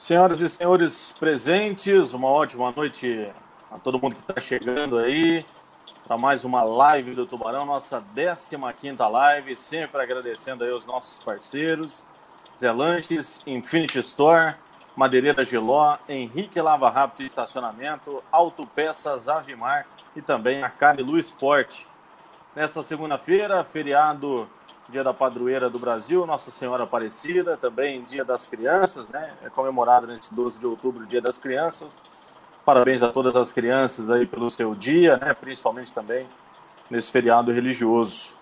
Senhoras e senhores presentes, uma ótima noite a todo mundo que está chegando aí para mais uma live do Tubarão, nossa 15 live, sempre agradecendo aí os nossos parceiros, Zelantes, Infinity Store, Madeireira Geló, Henrique Lava Rápido Estacionamento, Autopeças Avimar e também a Cari Lu Esporte. Nesta segunda-feira, feriado, dia da padroeira do Brasil, Nossa Senhora Aparecida, também dia das crianças, né? É comemorado nesse 12 de outubro, dia das crianças. Parabéns a todas as crianças aí pelo seu dia, né? Principalmente também nesse feriado religioso.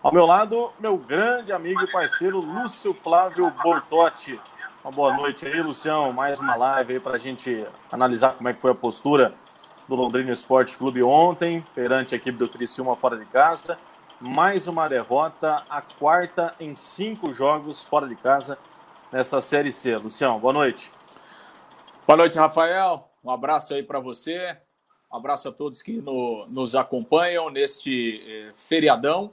Ao meu lado, meu grande amigo e parceiro Lúcio Flávio Bortotti. Uma boa noite aí, Lucião. Mais uma live aí para a gente analisar como é que foi a postura do Londrina Esporte Clube ontem, perante a equipe do Criciúma fora de casa. Mais uma derrota, a quarta em cinco jogos fora de casa nessa Série C. Lucião, boa noite. Boa noite, Rafael. Um abraço aí para você, um abraço a todos que no, nos acompanham neste eh, feriadão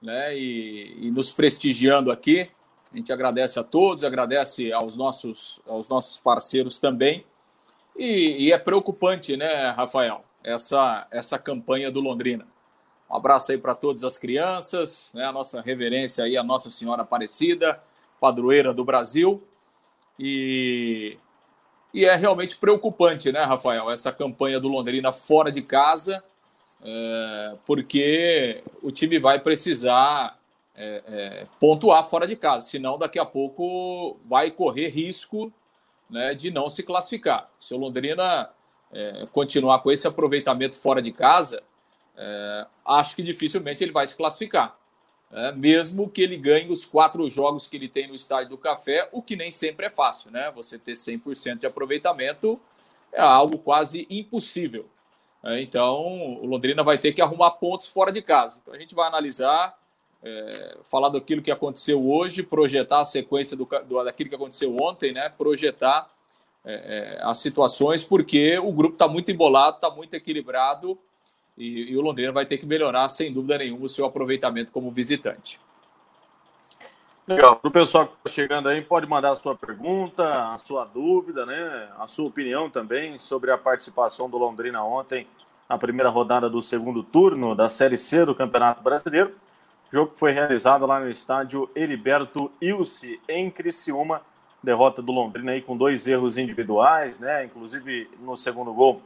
né, e, e, nos prestigiando aqui. A gente agradece a todos, agradece aos nossos, aos nossos parceiros também. E, e é preocupante, né, Rafael, essa, essa campanha do Londrina. Um abraço aí para todas as crianças, né, a nossa reverência aí a Nossa Senhora Aparecida, padroeira do Brasil. E e é realmente preocupante, né, Rafael, essa campanha do Londrina fora de casa, é, porque o time vai precisar é, é, pontuar fora de casa, senão daqui a pouco vai correr risco né, de não se classificar. Se o Londrina é, continuar com esse aproveitamento fora de casa, é, acho que dificilmente ele vai se classificar é, mesmo que ele ganhe os quatro jogos que ele tem no Estádio do Café, o que nem sempre é fácil, né? Você ter 100% de aproveitamento é algo quase impossível. É, então, o Londrina vai ter que arrumar pontos fora de casa. Então, a gente vai analisar, é, falar daquilo que aconteceu hoje, projetar a sequência do, do daquilo que aconteceu ontem, né? Projetar é, é, as situações, porque o grupo está muito embolado, está muito equilibrado e, e, o Londrina vai ter que melhorar, sem dúvida nenhuma, o seu aproveitamento como visitante. Legal. Para o pessoal que está chegando aí, pode mandar a sua pergunta, a sua dúvida, né? a sua opinião também sobre a participação do Londrina ontem na primeira rodada do segundo turno da Série C do Campeonato Brasileiro. O jogo foi realizado lá no estádio Heriberto Ilse, em Criciúma. Derrota do Londrina aí com dois erros individuais, né? Inclusive no segundo gol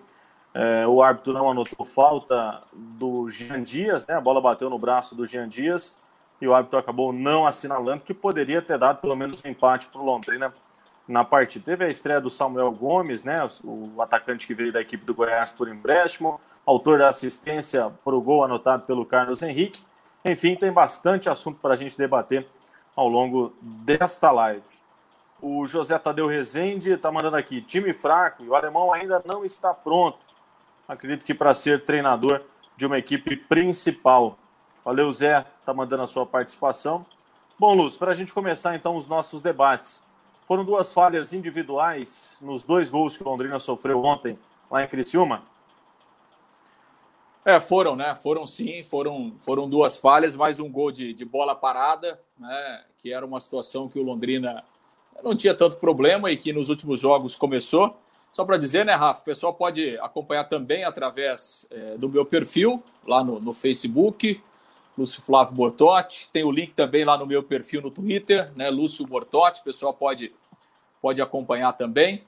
é, o árbitro não anotou falta do Jean Dias, né? A bola bateu no braço do Jean Dias e o árbitro acabou não assinalando que poderia ter dado pelo menos um empate para o Londrina na partida. Teve a estreia do Samuel Gomes, né? O atacante que veio da equipe do Goiás por empréstimo, autor da assistência para o gol anotado pelo Carlos Henrique. Enfim, tem bastante assunto para a gente debater ao longo desta live. O José Tadeu Rezende está mandando aqui: time fraco e o alemão ainda não está pronto acredito que para ser treinador de uma equipe principal. Valeu, Zé, tá mandando a sua participação. Bom, Luz, para a gente começar então os nossos debates. Foram duas falhas individuais nos dois gols que o Londrina sofreu ontem lá em Criciúma? É, foram, né? Foram sim, foram, foram duas falhas, mais um gol de, de bola parada, né? Que era uma situação que o Londrina não tinha tanto problema e que nos últimos jogos começou. Só para dizer, né, Rafa? O pessoal pode acompanhar também através é, do meu perfil lá no, no Facebook, Lúcio Flávio Bortotti. Tem o link também lá no meu perfil no Twitter, né, Lúcio Bortotti. O pessoal pode, pode acompanhar também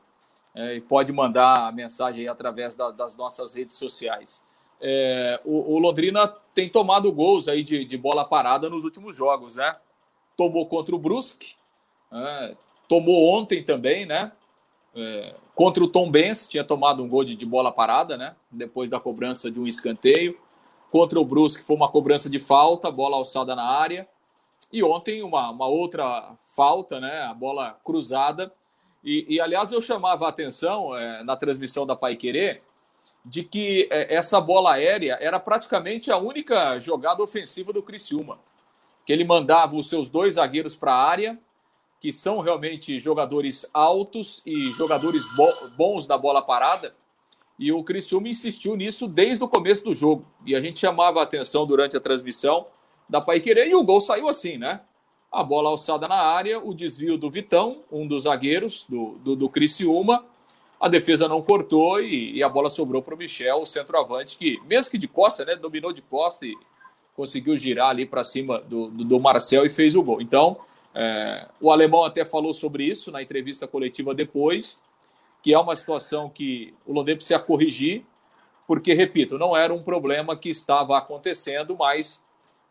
é, e pode mandar a mensagem através da, das nossas redes sociais. É, o, o, Londrina tem tomado gols aí de, de, bola parada nos últimos jogos, né? Tomou contra o Brusque, é, tomou ontem também, né? É, contra o Tom Benz, tinha tomado um gol de, de, bola parada, né? Depois da cobrança de um escanteio. Contra o Brusque foi uma cobrança de falta, bola alçada na área. E ontem uma, uma outra falta, né? A bola cruzada. E, e aliás, eu chamava a atenção é, na transmissão da Pai Querer de que é, essa bola aérea era praticamente a única jogada ofensiva do Criciúma. Que ele mandava os seus dois zagueiros para a área que são realmente jogadores altos e jogadores bo bons da bola parada. E o Criciúma insistiu nisso desde o começo do jogo. E a gente chamava a atenção durante a transmissão da Pai Querer e o gol saiu assim, né? a bola alçada na área, o desvio do Vitão, um dos zagueiros do, do, do Criciúma, a defesa não cortou e, e a bola sobrou para o Michel, o centroavante, que, mesmo que de costa, né, dominou de costa e conseguiu girar ali para cima do, do, do, Marcel e fez o gol. Então, é, o alemão até falou sobre isso na entrevista coletiva depois, que é uma situação que o Londrina precisa corrigir, porque, repito, não era um problema que estava acontecendo, mas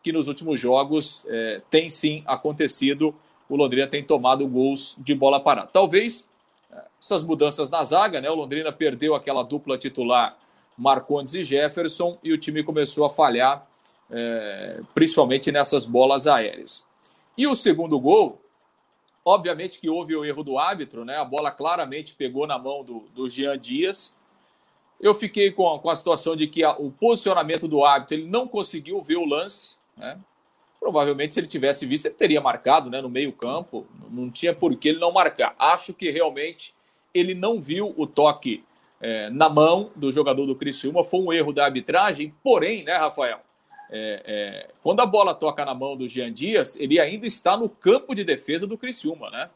que nos últimos jogos é, tem sim acontecido. O Londrina tem tomado gols de bola parada. Talvez é, essas mudanças na zaga, né? O Londrina perdeu aquela dupla titular Marcondes e Jefferson e o time começou a falhar, é, principalmente nessas bolas aéreas. E o segundo gol, obviamente que houve o erro do árbitro, né? A bola claramente pegou na mão do, do Jean Dias. Eu fiquei com, com a situação de que a, o posicionamento do árbitro ele não conseguiu ver o lance né? Provavelmente, se ele tivesse visto, ele teria marcado né, no meio-campo. Não tinha por que ele não marcar. Acho que realmente ele não viu o toque é, na mão do jogador do Criciúma. Foi um erro da arbitragem. Porém, né, Rafael? É, é, quando a bola toca na mão do Jean Dias, ele ainda está no campo de defesa do Criciúma, né?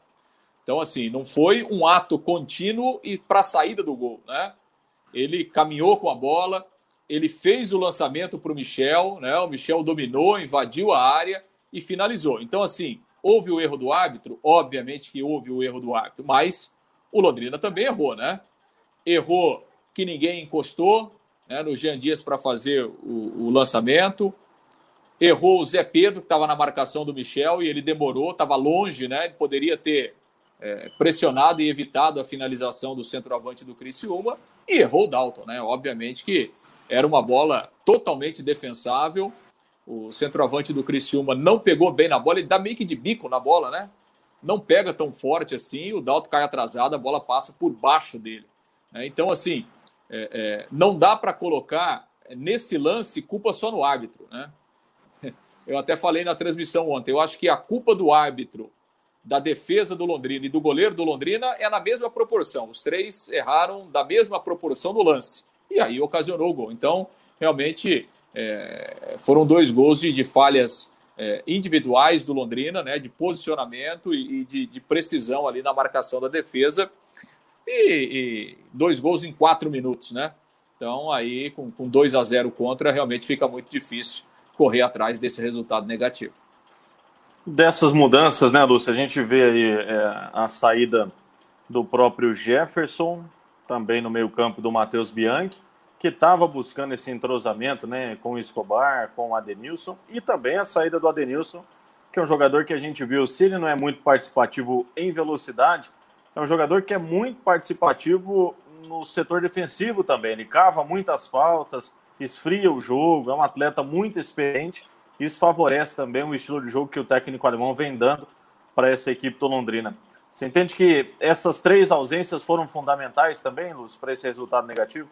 Então, assim, não foi um ato contínuo e para a saída do gol, né? Ele caminhou com a bola, ele fez o lançamento para o Michel, né? O Michel dominou, invadiu a área e finalizou. Então, assim, houve o erro do árbitro? Obviamente que houve o erro do árbitro, mas o Londrina também errou, né? Errou que ninguém encostou né, no Jean Dias para fazer o, o, lançamento. Errou o Zé Pedro, que estava na marcação do Michel, e ele demorou, estava longe, né? Ele poderia ter é, pressionado e evitado a finalização do centroavante do Criciúma. E errou o Dalton, né? Obviamente que era uma bola totalmente defensável. O centroavante do Criciúma não pegou bem na bola, ele dá meio que de bico na bola, né? Não pega tão forte assim, o Dalto cai atrasado, a bola passa por baixo dele. Né? Então, assim, é, é, não dá para colocar nesse lance culpa só no árbitro, né? Eu até falei na transmissão ontem, eu acho que a culpa do árbitro, da defesa do Londrina e do goleiro do Londrina é na mesma proporção. Os três erraram da mesma proporção no lance e aí ocasionou o gol. Então, realmente, é, foram dois gols de, de falhas é, individuais do Londrina, né, de posicionamento e, e de, de, precisão ali na marcação da defesa, e, e, dois gols em quatro minutos, né? Então, aí, com, com 2 a 0 contra, realmente fica muito difícil correr atrás desse resultado negativo. Dessas mudanças, né, Lúcia, a gente vê aí é, a saída do próprio Jefferson, também no meio-campo do Matheus Bianchi, que estava buscando esse entrosamento né, com o Escobar, com o Adenilson, e também a saída do Adenilson, que é um jogador que a gente viu, se ele não é muito participativo em velocidade, é um jogador que é muito participativo no setor defensivo também. Ele cava muitas faltas, esfria o jogo, é um atleta muito experiente. Isso favorece também o estilo de jogo que o técnico alemão vem dando para essa equipe do Londrina. Você entende que essas três ausências foram fundamentais também, Lúcio, para esse resultado negativo?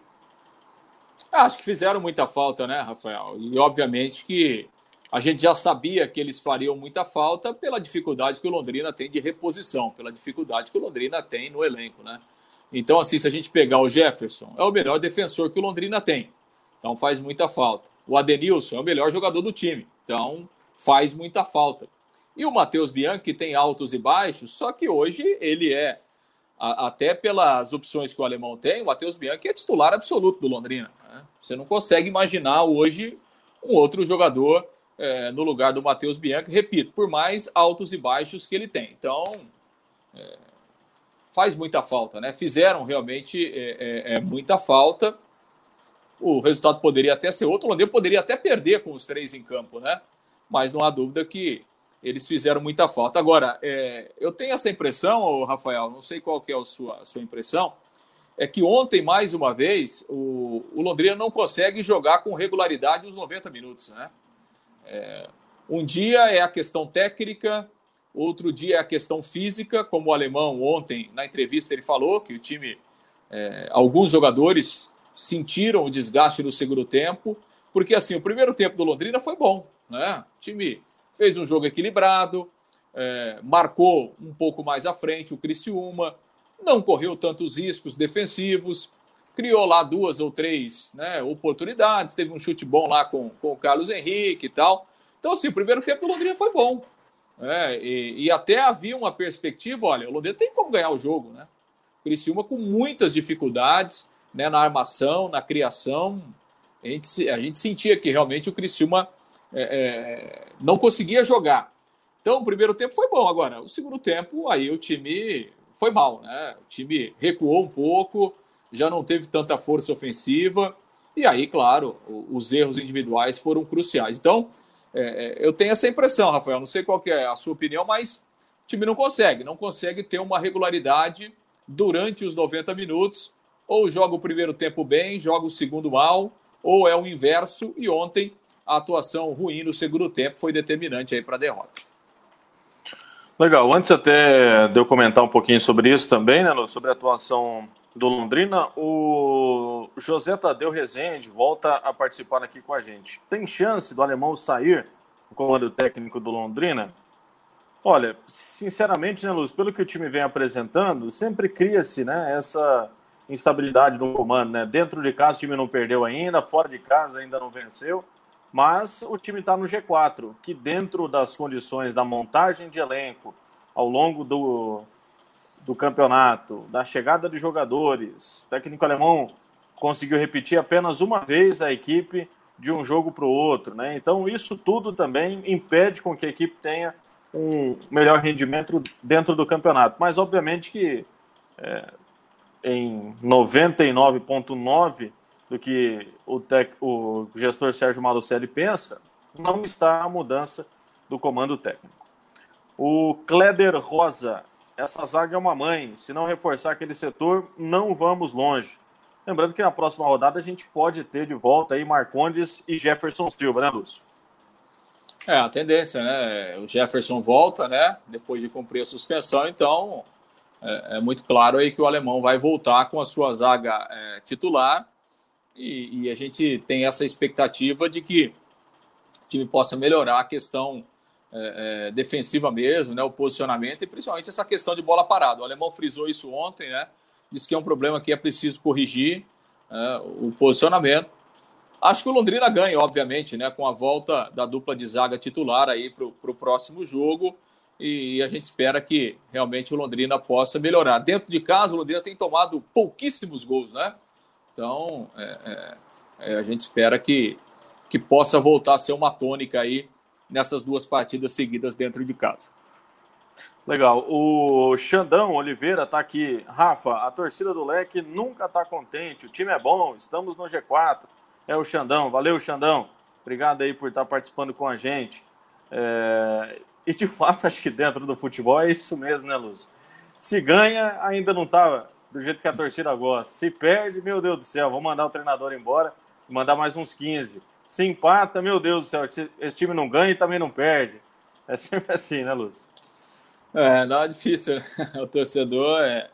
Acho que fizeram muita falta, né, Rafael? E obviamente que a gente já sabia que eles fariam muita falta pela dificuldade que o Londrina tem de reposição, pela dificuldade que o Londrina tem no elenco, né? Então, assim, se a gente pegar o Jefferson, é o melhor defensor que o Londrina tem. Então faz muita falta. O Adenilson é o melhor jogador do time. Então faz muita falta. E o Matheus Bianchi tem altos e baixos, só que hoje ele é, a, até pelas opções que o alemão tem, o Matheus Bianchi é titular absoluto do Londrina. Né? Você não consegue imaginar hoje um outro jogador é, no lugar do Matheus Bianchi, repito, por mais altos e baixos que ele tem. Então, é, faz muita falta, né? Fizeram realmente é, é, é muita falta. O resultado poderia até ser outro, o Londrina poderia até perder com os três em campo, né? Mas não há dúvida que eles fizeram muita falta. Agora, é, eu tenho essa impressão, Rafael, não sei qual que é a sua, a sua impressão, é que ontem, mais uma vez, o, o Londrina não consegue jogar com regularidade os 90 minutos. Né? É, um dia é a questão técnica, outro dia é a questão física, como o alemão ontem, na entrevista, ele falou que o time, é, alguns jogadores sentiram o desgaste no segundo tempo, porque assim, o primeiro tempo do Londrina foi bom, né? O time fez um jogo equilibrado, é, marcou um pouco mais à frente o Criciúma, não correu tantos riscos defensivos, criou lá duas ou três né, oportunidades, teve um chute bom lá com, com o Carlos Henrique e tal. Então, assim, o primeiro tempo do Londrina foi bom. É, e, e, até havia uma perspectiva, olha, o Londrina tem como ganhar o jogo, né? O Criciúma com muitas dificuldades né, na armação, na criação. A gente, a gente sentia que realmente o Criciúma é, é, não conseguia jogar. Então, o primeiro tempo foi bom. Agora, o segundo tempo, aí o time foi mal, né? O time recuou um pouco, já não teve tanta força ofensiva. E aí, claro, os erros individuais foram cruciais. Então, é, é, eu tenho essa impressão, Rafael. Não sei qual é a sua opinião, mas o time não consegue, não consegue ter uma regularidade durante os 90 minutos. Ou joga o primeiro tempo bem, joga o segundo mal, ou é o inverso. E ontem a atuação ruim no segundo tempo foi determinante aí para a derrota. Legal. Antes até de eu comentar um pouquinho sobre isso também, né, sobre a atuação do Londrina, o José Tadeu Rezende volta a participar aqui com a gente. Tem chance do alemão sair do comando técnico do Londrina? Olha, sinceramente, né, Luz, pelo que o time vem apresentando, sempre cria-se né, essa instabilidade no comando. Né? Dentro de casa o time não perdeu ainda, fora de casa ainda não venceu, mas o time está no G4, que dentro das condições da montagem de elenco ao longo do, do campeonato, da chegada de jogadores. O técnico alemão conseguiu repetir apenas uma vez a equipe de um jogo para o outro, né? Então isso tudo também impede com que a equipe tenha um melhor rendimento dentro do campeonato. Mas obviamente que é, em 99,9 do que o, tec, o gestor Sérgio Malucelli pensa, não está a mudança do comando técnico. O Kleder Rosa essa zaga é uma mãe. Se não reforçar aquele setor, não vamos longe. Lembrando que na próxima rodada a gente pode ter de volta aí Marcondes e Jefferson Silva, né, Lúcio? É, a tendência, né? O Jefferson volta, né? Depois de cumprir a suspensão, então é, é muito claro aí que o alemão vai voltar com a sua zaga é, titular e, e, a gente tem essa expectativa de que o time possa melhorar a questão é, é, defensiva mesmo, né, o posicionamento e principalmente essa questão de bola parada. O alemão frisou isso ontem, né? Disse que é um problema que é preciso corrigir é, o posicionamento. Acho que o Londrina ganha, obviamente, né, com a volta da dupla de zaga titular aí para o próximo jogo. E a gente espera que realmente o Londrina possa melhorar. Dentro de casa, o Londrina tem tomado pouquíssimos gols, né? Então, é, é, é a gente espera que, que possa voltar a ser uma tônica aí nessas duas partidas seguidas dentro de casa. Legal. O Xandão Oliveira está aqui. Rafa, a torcida do Leque nunca está contente. O time é bom, estamos no G4. É o Xandão. Valeu, Xandão. Obrigado aí por estar participando com a gente. É... E de fato, acho que dentro do futebol é isso mesmo, né, Luz? Se ganha, ainda não estava do jeito que a torcida gosta. Se perde, meu Deus do céu, vou mandar o treinador embora mandar mais uns 15 se empata, meu Deus do céu, esse time não ganha e também não perde. É sempre assim, né, Lúcio? É, não é difícil, né? O torcedor é,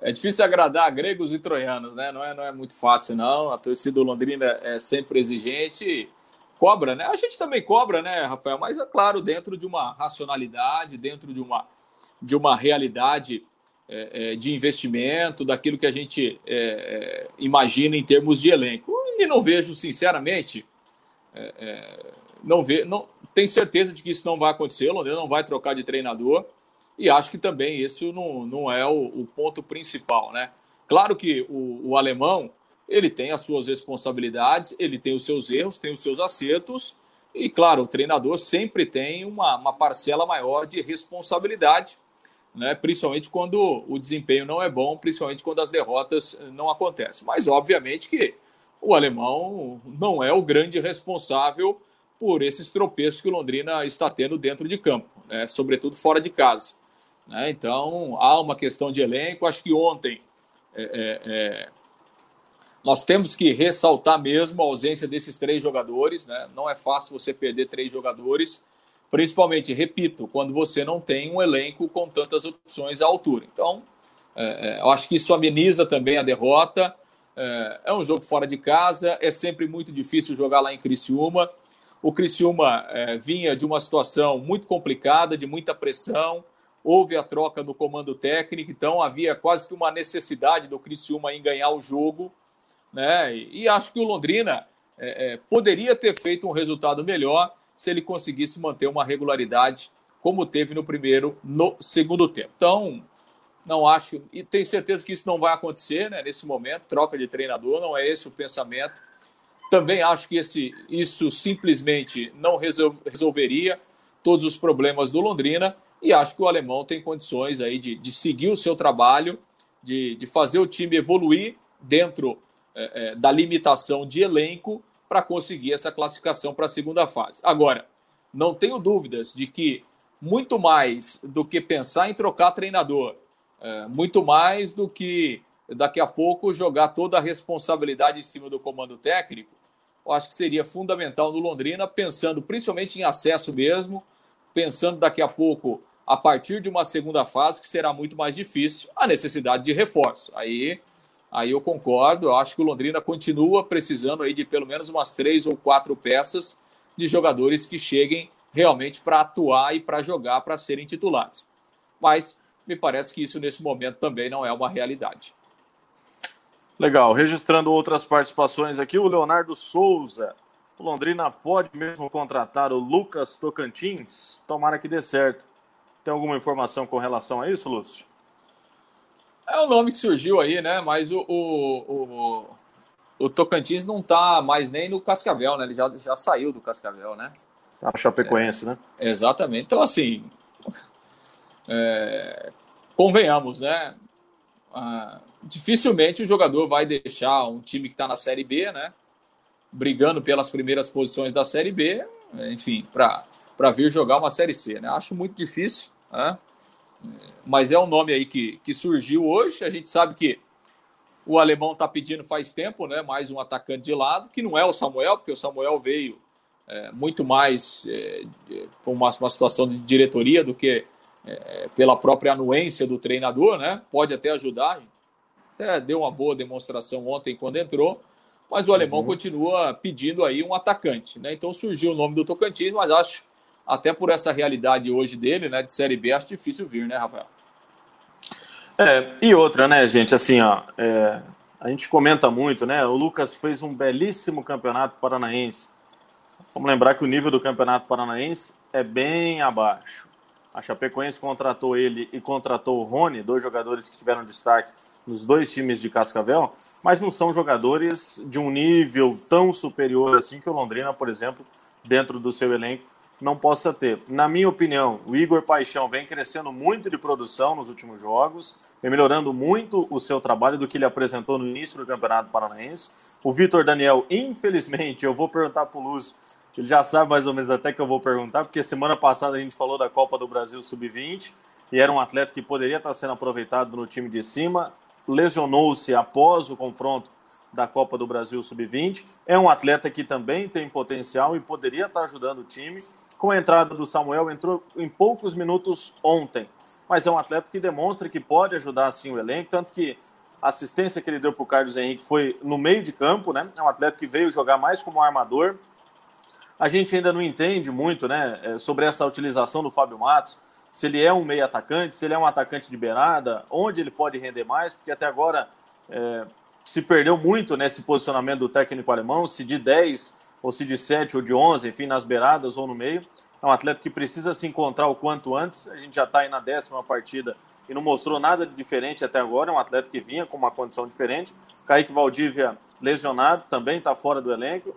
é difícil agradar gregos e troianos, né? Não é, não é muito fácil, não. A torcida Londrina é sempre exigente cobra, né? A gente também cobra, né, Rafael? Mas é claro, dentro de uma racionalidade, dentro de uma, de uma realidade é, é, de investimento, daquilo que a gente é, é imagina em termos de elenco. E não vejo, sinceramente, é, é, não vê, não tem certeza de que isso não vai acontecer. O Londrina não vai trocar de treinador e acho que também isso não, não é o, o ponto principal, né? Claro que o, o, alemão ele tem as suas responsabilidades, ele tem os seus erros, tem os seus acertos e claro o treinador sempre tem uma, uma parcela maior de responsabilidade, né? Principalmente quando o desempenho não é bom, principalmente quando as derrotas não acontecem. Mas obviamente que o alemão não é o grande responsável por esses tropeços que o Londrina está tendo dentro de campo, né? sobretudo fora de casa. Né? Então, há uma questão de elenco. Acho que ontem é, é, é, nós temos que ressaltar mesmo a ausência desses três jogadores. Né? Não é fácil você perder três jogadores, principalmente, repito, quando você não tem um elenco com tantas opções à altura. Então, é, é, eu acho que isso ameniza também a derrota. É, é, um jogo fora de casa, é sempre muito difícil jogar lá em Criciúma. O Criciúma é, vinha de uma situação muito complicada, de muita pressão. Houve a troca do comando técnico, então havia quase que uma necessidade do Criciúma em ganhar o jogo. Né? E, e acho que o Londrina é, é poderia ter feito um resultado melhor se ele conseguisse manter uma regularidade como teve no primeiro, no segundo tempo. Então, não acho, e tenho certeza que isso não vai acontecer né, nesse momento, troca de treinador, não é esse o pensamento. Também acho que esse, isso simplesmente não resolveria todos os problemas do Londrina e acho que o alemão tem condições aí de, de seguir o seu trabalho, de, de fazer o time evoluir dentro é, é, da limitação de elenco para conseguir essa classificação para a segunda fase. Agora, não tenho dúvidas de que muito mais do que pensar em trocar treinador, é, muito mais do que daqui a pouco jogar toda a responsabilidade em cima do comando técnico, eu acho que seria fundamental no Londrina, pensando principalmente em acesso mesmo, pensando daqui a pouco a partir de uma segunda fase que será muito mais difícil, a necessidade de reforço. Aí, aí eu concordo, eu acho que o Londrina continua precisando aí de pelo menos umas três ou quatro peças de jogadores que cheguem realmente para atuar e para jogar, para serem titulares. Mas me parece que isso nesse momento também não é uma realidade. Legal. Registrando outras participações aqui, o Leonardo Souza. O Londrina pode mesmo contratar o Lucas Tocantins? Tomara que dê certo. Tem alguma informação com relação a isso, Lúcio? É o nome que surgiu aí, né? Mas o, o, o, o Tocantins não está mais nem no Cascavel, né? Ele já, já saiu do Cascavel, né? A Chapecoense, é, né? Exatamente. Então, assim, é, convenhamos, né? Ah, dificilmente o jogador vai deixar um time que está na Série B, né? Brigando pelas primeiras posições da Série B, enfim, para vir jogar uma Série C, né? Acho muito difícil, né? Mas é um nome aí que, que surgiu hoje. A gente sabe que o alemão está pedindo faz tempo, né? Mais um atacante de lado, que não é o Samuel, porque o Samuel veio é, muito mais é, uma, uma situação de diretoria do que é, pela própria anuência do treinador, né? Pode até ajudar. Até deu uma boa demonstração ontem quando entrou, mas o alemão uhum. continua pedindo aí um atacante, né? Então surgiu o nome do Tocantins, mas acho até por essa realidade hoje dele, né, de Série B, acho difícil vir, né, Rafael? É, e outra, né, gente, assim, ó, é, a gente comenta muito, né, o Lucas fez um belíssimo campeonato paranaense. Vamos lembrar que o nível do campeonato paranaense é bem abaixo. A Chapecoense contratou ele e contratou o Rony, dois jogadores que tiveram destaque nos dois times de Cascavel, mas não são jogadores de um nível tão superior assim que o Londrina, por exemplo, dentro do seu elenco, não possa ter. Na minha opinião, o Igor Paixão vem crescendo muito de produção nos últimos jogos, vem melhorando muito o seu trabalho do que ele apresentou no início do Campeonato Paranaense. O Vitor Daniel, infelizmente, eu vou perguntar para o Lúcio ele já sabe mais ou menos até que eu vou perguntar, porque semana passada a gente falou da Copa do Brasil Sub-20 e era um atleta que poderia estar sendo aproveitado no time de cima. Lesionou-se após o confronto da Copa do Brasil Sub-20. É um atleta que também tem potencial e poderia estar ajudando o time. Com a entrada do Samuel, entrou em poucos minutos ontem, mas é um atleta que demonstra que pode ajudar assim o elenco, tanto que a assistência que ele deu para o Carlos Henrique foi no meio de campo, né? É um atleta que veio jogar mais como armador, a gente ainda não entende muito né, é, sobre essa utilização do Fábio Matos, se ele é um meio atacante, se ele é um atacante de beirada, onde ele pode render mais, porque até agora é, se perdeu muito nesse né, posicionamento do técnico alemão, se de 10 ou se de 7 ou de 11, enfim, nas beiradas ou no meio. É um atleta que precisa se encontrar o quanto antes. A gente já está aí na décima partida e não mostrou nada de diferente até agora. É um atleta que vinha com uma condição diferente. Kaique Valdívia lesionado, também está fora do elenco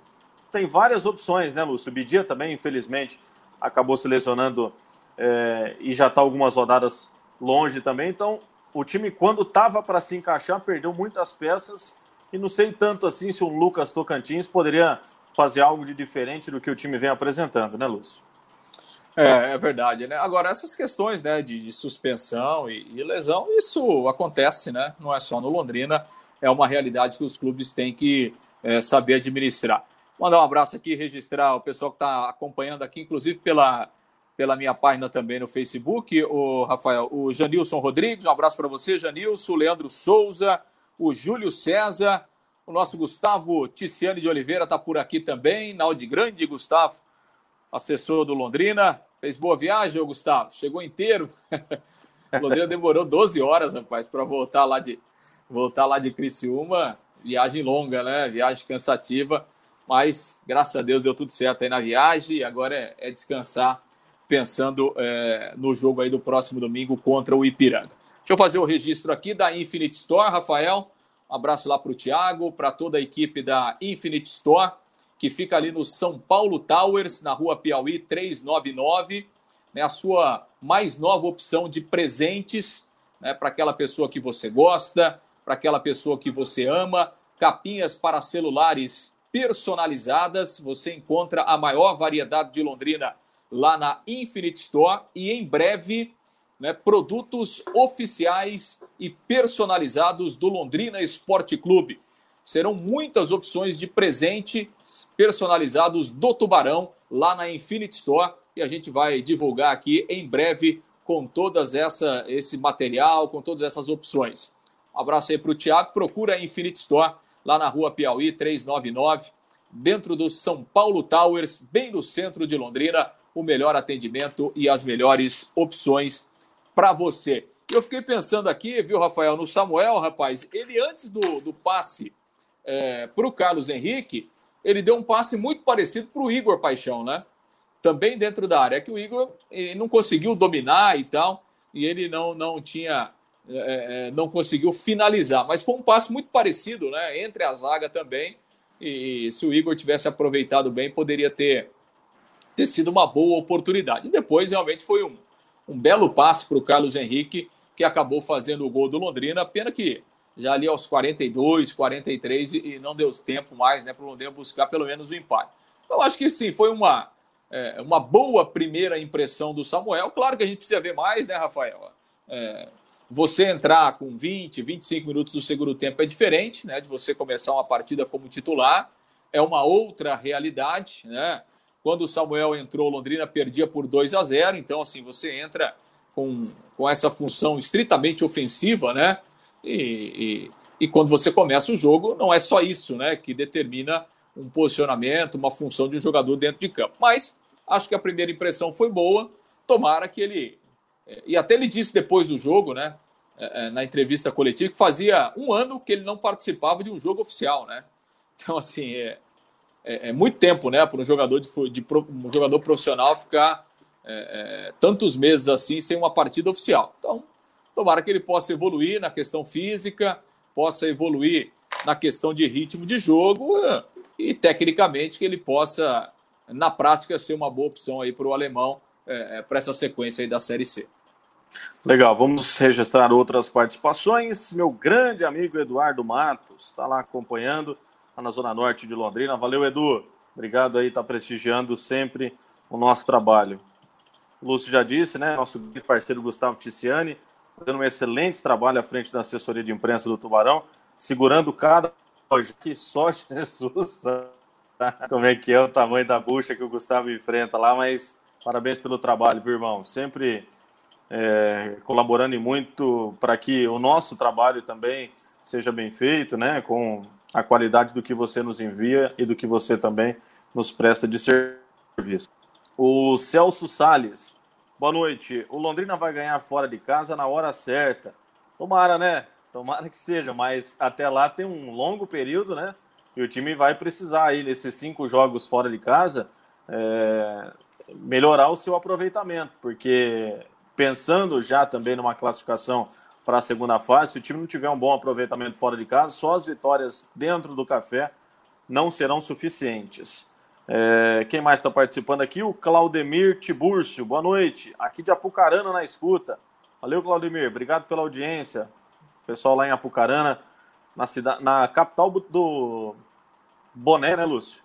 tem várias opções, né, Lúcio? O Bidia também, infelizmente, acabou se lesionando é, e já está algumas rodadas longe também. Então, o time, quando estava para se encaixar, perdeu muitas peças e não sei tanto assim se o Lucas Tocantins poderia fazer algo de diferente do que o time vem apresentando, né, Lúcio? É, é verdade, né? Agora, essas questões né, de, de suspensão e, e, lesão, isso acontece, né? Não é só no Londrina, é uma realidade que os clubes têm que é, saber administrar. Mandar um abraço aqui, registrar o pessoal que está acompanhando aqui, inclusive pela, pela minha página também no Facebook, o Rafael, o Janilson Rodrigues, um abraço para você, Janilson, o Leandro Souza, o Júlio César, o nosso Gustavo Ticiane de Oliveira está por aqui também, na de Grande, Gustavo, assessor do Londrina. Fez boa viagem, ô Gustavo? Chegou inteiro. o Londrina demorou 12 horas, rapaz, para voltar lá de voltar lá de Criciúma. Viagem longa, né? Viagem cansativa. Mas, graças a Deus, deu tudo certo aí na viagem. E agora é, é descansar pensando é, no jogo aí do próximo domingo contra o Ipiranga. Deixa eu fazer o registro aqui da Infinite Store, Rafael. Um abraço lá para o Thiago, para toda a equipe da Infinite Store, que fica ali no São Paulo Towers, na rua Piauí 399. Né, a sua mais nova opção de presentes né, para aquela pessoa que você gosta, para aquela pessoa que você ama. Capinhas para celulares personalizadas. Você encontra a maior variedade de Londrina lá na Infinite Store e em breve né, produtos oficiais e personalizados do Londrina Esporte Clube. Serão muitas opções de presente personalizados do Tubarão lá na Infinite Store e a gente vai divulgar aqui em breve com todas essa esse material, com todas essas opções. Um abraço aí para o Tiago, procura a Infinite Store lá na rua Piauí 399, dentro do São Paulo Towers, bem no centro de Londrina, o melhor atendimento e as melhores opções para você. Eu fiquei pensando aqui, viu, Rafael, no Samuel, rapaz, ele antes do, do passe é, para o Carlos Henrique, ele deu um passe muito parecido para o Igor Paixão, né? Também dentro da área. Que o Igor não conseguiu dominar e tal, e ele não, não tinha. É, é, não conseguiu finalizar, mas foi um passe muito parecido, né? Entre a zaga também. E, se o Igor tivesse aproveitado bem, poderia ter, ter sido uma boa oportunidade. E depois, realmente, foi um, um belo passe para o Carlos Henrique, que acabou fazendo o gol do Londrina. Pena que já ali aos 42, 43 e não deu tempo mais né, para o Londrina buscar pelo menos o empate. Então, acho que sim, foi uma, é, uma boa primeira impressão do Samuel. Claro que a gente precisa ver mais, né, Rafael? É, você entrar com 20, 25 minutos do segundo tempo é diferente, né? De você começar uma partida como titular, é uma outra realidade, né? Quando o Samuel entrou, Londrina perdia por 2 a 0. Então, assim, você entra com, com essa função estritamente ofensiva, né? E, e, e quando você começa o jogo, não é só isso, né? Que determina um posicionamento, uma função de um jogador dentro de campo. Mas acho que a primeira impressão foi boa. Tomara que ele. E até ele disse depois do jogo, né? É, é, na entrevista coletiva, que fazia um ano que ele não participava de um jogo oficial, né? Então, assim, é, é, é muito tempo, né, para um jogador de, de, um jogador profissional ficar é, é, tantos meses assim sem uma partida oficial. Então, tomara que ele possa evoluir na questão física, possa evoluir na questão de ritmo de jogo e tecnicamente que ele possa, na prática, ser uma boa opção aí para o alemão é, para essa sequência aí da Série C. Legal, vamos registrar outras participações. Meu grande amigo Eduardo Matos está lá acompanhando lá na Zona Norte de Londrina. Valeu, Edu. Obrigado aí, tá prestigiando sempre o nosso trabalho. O Lúcio já disse, né? Nosso parceiro Gustavo Ticiani, fazendo um excelente trabalho à frente da assessoria de imprensa do Tubarão, segurando cada que só Jesus como é que é o tamanho da bucha que o Gustavo enfrenta lá, mas parabéns pelo trabalho, viu, irmão? Sempre é, colaborando muito para que o nosso trabalho também seja bem feito, né? Com a qualidade do que você nos envia e do que você também nos presta de serviço. O Celso Sales, boa noite. O Londrina vai ganhar fora de casa na hora certa. Tomara, né? Tomara que seja, mas até lá tem um longo período, né? E o time vai precisar aí, nesses cinco jogos fora de casa, é, melhorar o seu aproveitamento, porque pensando já também numa classificação para a segunda fase. Se o time não tiver um bom aproveitamento fora de casa, só as vitórias dentro do café não serão suficientes. É, quem mais está participando aqui? O Claudemir Tibúrcio. Boa noite. Aqui de Apucarana na escuta. Valeu, Claudemir. Obrigado pela audiência. Pessoal lá em Apucarana, na, cidade, na capital do Boné, né, Lúcio?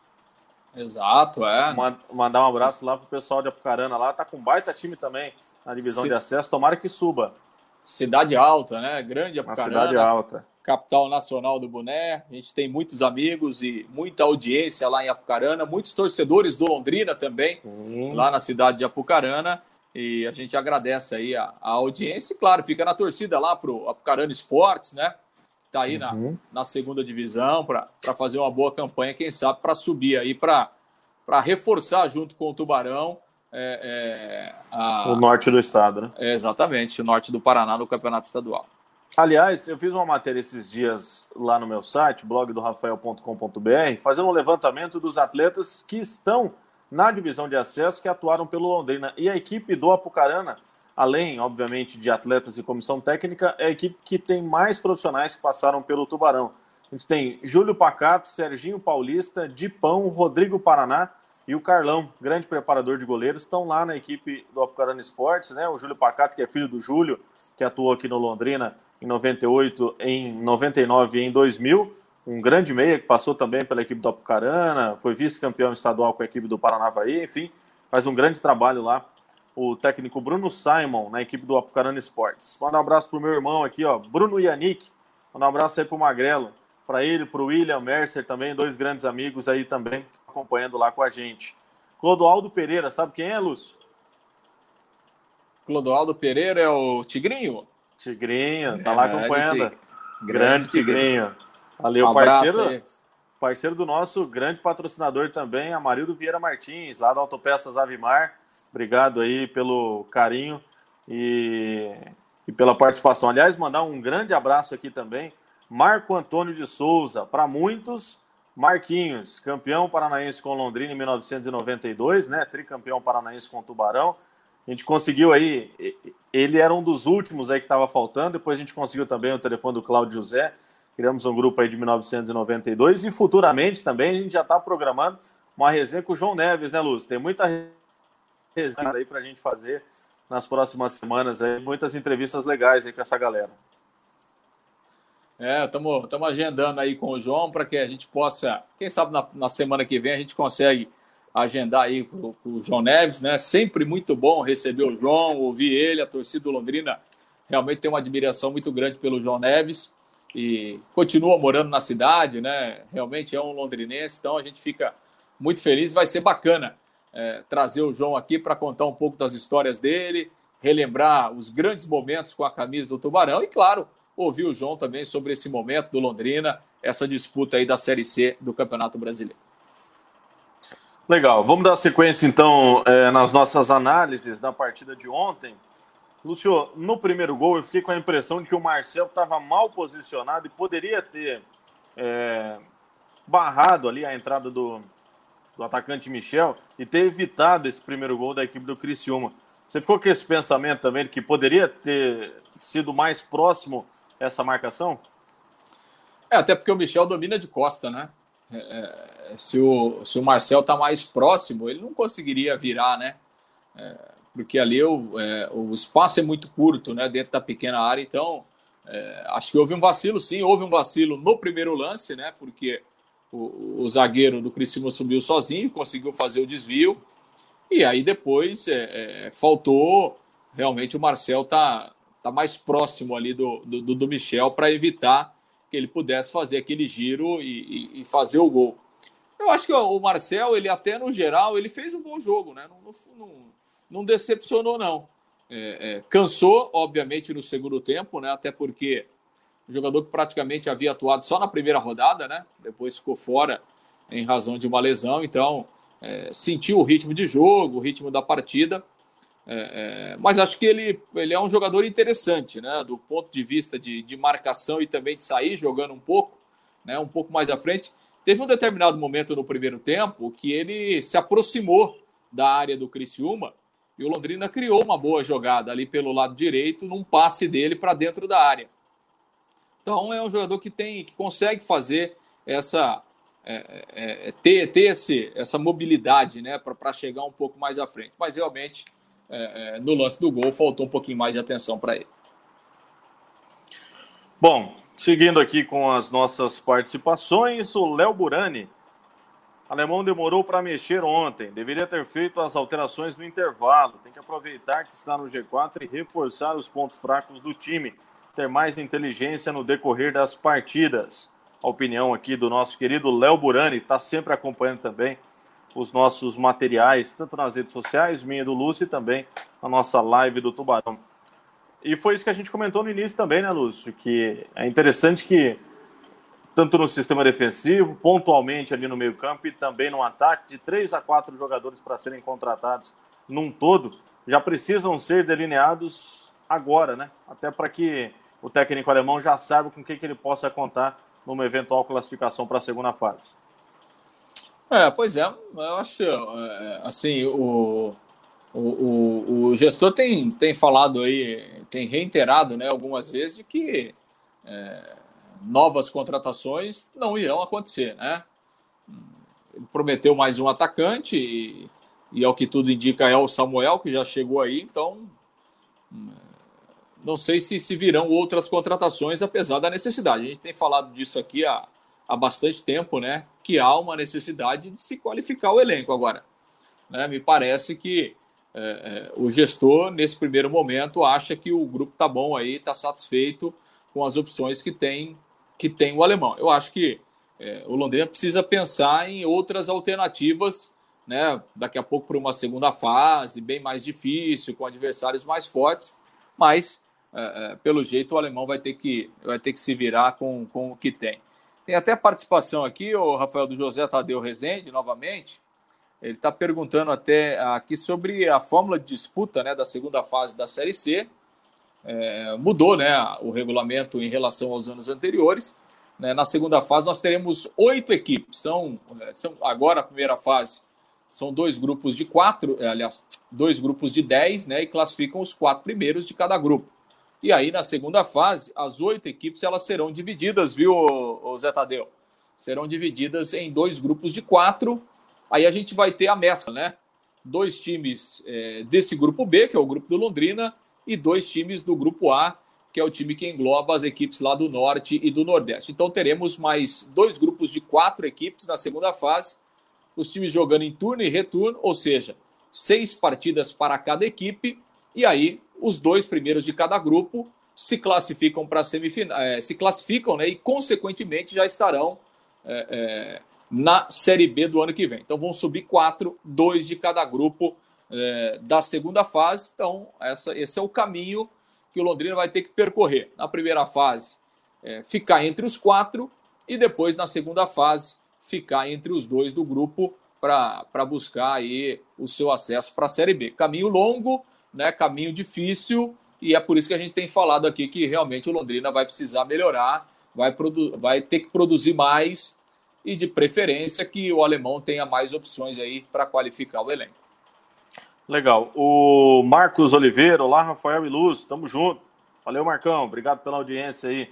Exato, é. Mandar um abraço lá pro pessoal de Apucarana lá. Tá com baita time também na divisão de acesso. Tomara que suba. Cidade Alta, né? Grande Apucarana. Cidade Alta. Capital nacional do boné. A gente tem muitos amigos e muita audiência lá em Apucarana, muitos torcedores do Londrina também, uhum. lá na cidade de Apucarana. E a gente agradece aí a, a audiência e, claro, fica na torcida lá pro Apucarana Esportes, né? Tá aí uhum. na, na segunda divisão para fazer uma boa campanha, quem sabe, para subir aí, para reforçar junto com o Tubarão é, é, a... o norte do estado, né? É, exatamente, o norte do Paraná no campeonato estadual. Aliás, eu fiz uma matéria esses dias lá no meu site, blog do rafael.com.br, fazendo um levantamento dos atletas que estão na divisão de acesso que atuaram pelo Londrina. E a equipe do Apucarana, além, obviamente, de atletas e comissão técnica, é a equipe que tem mais profissionais que passaram pelo Tubarão. A gente tem Júlio Pacato, Serginho Paulista, Dipão, Rodrigo Paraná e o Carlão, grande preparador de goleiros, estão lá na equipe do Apucarana Esportes, né? O Júlio Pacato, que é filho do Júlio, que atuou aqui no Londrina em 98, em 99 e em 2000. Um grande meia que passou também pela equipe do Apucarana, foi vice-campeão estadual com a equipe do Paranavaí, enfim, faz um grande trabalho lá. O técnico Bruno Simon, na equipe do Apucarana Esportes. Manda um abraço pro meu irmão aqui, ó, Bruno Yannick. Manda um abraço aí pro Magrelo para ele, para o William Mercer também, dois grandes amigos aí também acompanhando lá com a gente. Clodoaldo Pereira, sabe quem é, Lúcio? Clodoaldo Pereira é o Tigrinho? Tigrinho, tá lá acompanhando. Grande, grande Tigrinho. Valeu, um parceiro. Parceiro do nosso grande patrocinador também, Amarildo Vieira Martins, lá da Autopeças Avimar. Obrigado aí pelo carinho e, e pela participação. Aliás, mandar um grande abraço aqui também Marco Antônio de Souza, para muitos, Marquinhos, campeão paranaense com Londrina em 1992, né? Tricampeão paranaense com Tubarão. A gente conseguiu aí, ele era um dos últimos aí que estava faltando, depois a gente conseguiu também o telefone do Cláudio José, criamos um grupo aí de 1992 e futuramente também a gente já está programando uma resenha com o João Neves, né, Lúcio? Tem muita resenha aí para a gente fazer nas próximas semanas, aí, muitas entrevistas legais aí com essa galera. É, estamos agendando aí com o João para que a gente possa, quem sabe na, na, semana que vem a gente consegue agendar aí com, o João Neves, né? Sempre muito bom receber o João, ouvir ele, a torcida do Londrina realmente tem uma admiração muito grande pelo João Neves e continua morando na cidade, né? Realmente é um londrinense, então a gente fica muito feliz. Vai ser bacana é, trazer o João aqui para contar um pouco das histórias dele, relembrar os grandes momentos com a camisa do Tubarão e, claro, ouvir o João também sobre esse momento do Londrina, essa disputa aí da Série C do Campeonato Brasileiro. Legal, vamos dar sequência então é, nas nossas análises da partida de ontem. Lúcio, no primeiro gol eu fiquei com a impressão de que o Marcel estava mal posicionado e poderia ter é, barrado ali a entrada do, do atacante Michel e ter evitado esse primeiro gol da equipe do Criciúma. Você ficou com esse pensamento também de que poderia ter sido mais próximo essa marcação? É, até porque o Michel domina de costa, né? É, é se, o, se o Marcel tá mais próximo, ele não conseguiria virar, né? É, porque ali o, é, o espaço é muito curto, né? Dentro da pequena área, então é, acho que houve um vacilo, sim, houve um vacilo no primeiro lance, né? Porque o, o zagueiro do Criciúma subiu sozinho, conseguiu fazer o desvio, e aí depois é, faltou realmente o Marcel tá tá mais próximo ali do, do, do Michel para evitar que ele pudesse fazer aquele giro e, e, e, fazer o gol. Eu acho que o Marcel, ele até no geral, ele fez um bom jogo, né? Não, não, não decepcionou, não. É, é, cansou, obviamente, no segundo tempo, né? Até porque o jogador que praticamente havia atuado só na primeira rodada, né? Depois ficou fora em razão de uma lesão, então é, sentiu o ritmo de jogo, o ritmo da partida é, é, mas acho que ele, ele é um jogador interessante, né? Do ponto de vista de, de marcação e também de sair jogando um pouco, né? Um pouco mais à frente. Teve um determinado momento no primeiro tempo que ele se aproximou da área do Criciúma e o Londrina criou uma boa jogada ali pelo lado direito, num passe dele para dentro da área. Então é um jogador que tem, que consegue fazer essa é, é, é ter, ter esse, essa mobilidade, né, para chegar um pouco mais à frente. Mas realmente é, é, no lance do gol faltou um pouquinho mais de atenção para ele. Bom, seguindo aqui com as nossas participações, o Léo Burani. Alemão demorou para mexer ontem, deveria ter feito as alterações no intervalo. Tem que aproveitar que está no G4 e reforçar os pontos fracos do time, ter mais inteligência no decorrer das partidas. A opinião aqui do nosso querido Léo Burani, está sempre acompanhando também os nossos materiais, tanto nas redes sociais, minha do Lúcio, e também a nossa live do Tubarão. E foi isso que a gente comentou no início também, né, Lúcio? Que é interessante que, tanto no sistema defensivo, pontualmente ali no meio-campo e também no ataque, de três a quatro jogadores para serem contratados num todo, já precisam ser delineados agora, né? Até para que o técnico alemão já saiba com o que, que ele possa contar numa eventual classificação para a segunda fase. É, pois é, eu acho é, assim, o, o, o, o, gestor tem, tem falado aí, tem reiterado né, algumas vezes de que é, novas contratações não irão acontecer, né? Ele prometeu mais um atacante e, e ao que tudo indica é o Samuel, que já chegou aí, então não sei se, se virão outras contratações, apesar da necessidade. A gente tem falado disso aqui há, há bastante tempo, né? Que há uma necessidade de se qualificar o elenco agora. Né? Me parece que é, é, o gestor, nesse primeiro momento, acha que o grupo está bom aí, está satisfeito com as opções que tem, que tem o alemão. Eu acho que é, o Londrina precisa pensar em outras alternativas, né? Daqui a pouco para uma segunda fase, bem mais difícil, com adversários mais fortes, mas é, é, pelo jeito o alemão vai ter que, vai ter que se virar com, com o que tem. Tem até participação aqui, o Rafael do José Tadeu Rezende, novamente. Ele está perguntando até aqui sobre a fórmula de disputa né, da segunda fase da Série C. É, mudou né, o regulamento em relação aos anos anteriores. Né, na segunda fase, nós teremos oito equipes. São, é, são agora a primeira fase são dois grupos de quatro, é, aliás, dois grupos de dez, né, e classificam os quatro primeiros de cada grupo. E aí, na segunda fase, as oito equipes elas serão divididas, viu, Zé Tadeu? Serão divididas em dois grupos de quatro. Aí a gente vai ter a mescla, né? Dois times é, desse grupo B, que é o grupo do Londrina, e dois times do grupo A, que é o time que engloba as equipes lá do Norte e do Nordeste. Então teremos mais dois grupos de quatro equipes na segunda fase, os times jogando em turno e retorno, ou seja, seis partidas para cada equipe, e aí os dois primeiros de cada grupo se classificam para semifinal, é, se classificam, né, e consequentemente já estarão é, é, na Série B do ano que vem. Então vão subir quatro, dois de cada grupo é, da segunda fase. Então essa, esse é o caminho que o Londrina vai ter que percorrer. Na primeira fase, é, ficar entre os quatro e depois na segunda fase ficar entre os dois do grupo para buscar aí o seu acesso para a Série B. Caminho longo, né, caminho difícil, e é por isso que a gente tem falado aqui que realmente o Londrina vai precisar melhorar, vai, vai ter que produzir mais e de preferência que o alemão tenha mais opções aí para qualificar o elenco. Legal. O Marcos Oliveira, olá Rafael e Luz, tamo junto. Valeu Marcão, obrigado pela audiência aí.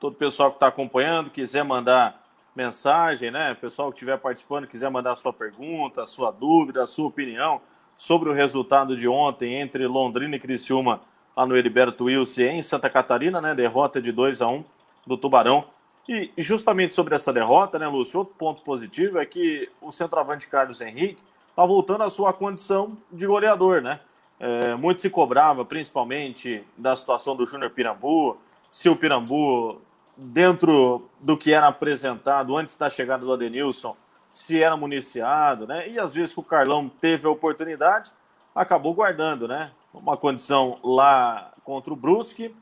Todo o pessoal que está acompanhando, quiser mandar mensagem, né? Pessoal que estiver participando, quiser mandar sua pergunta, sua dúvida, sua opinião sobre o resultado de ontem entre Londrina e Criciúma lá no Heriberto Wilson em Santa Catarina, né? Derrota de 2 a 1 do Tubarão. E justamente sobre essa derrota, né, Lúcio, outro ponto positivo é que o centroavante Carlos Henrique está voltando à sua condição de goleador, né? É, muito se cobrava, principalmente, da situação do Júnior Pirambu, se o Pirambu, dentro do que era apresentado antes da chegada do Adenilson, se era municiado, né? E às vezes que o Carlão teve a oportunidade, acabou guardando, né? Uma condição lá contra o Brusque,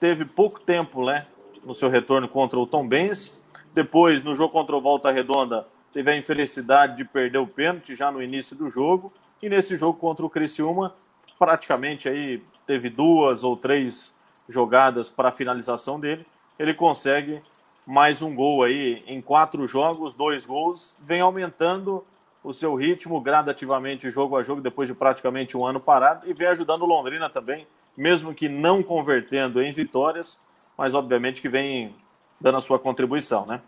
teve pouco tempo, né? No seu retorno contra o Tom Benz. Depois, no jogo contra o Volta Redonda, teve a infelicidade de perder o pênalti já no início do jogo. E nesse jogo contra o Criciúma, praticamente aí teve duas ou três jogadas para a finalização dele. Ele consegue mais um gol aí em quatro jogos, dois gols, vem aumentando o seu ritmo gradativamente, jogo a jogo, depois de praticamente um ano parado, e vem ajudando o Londrina também, mesmo que não convertendo em vitórias, mas obviamente que vem dando a sua contribuição, né?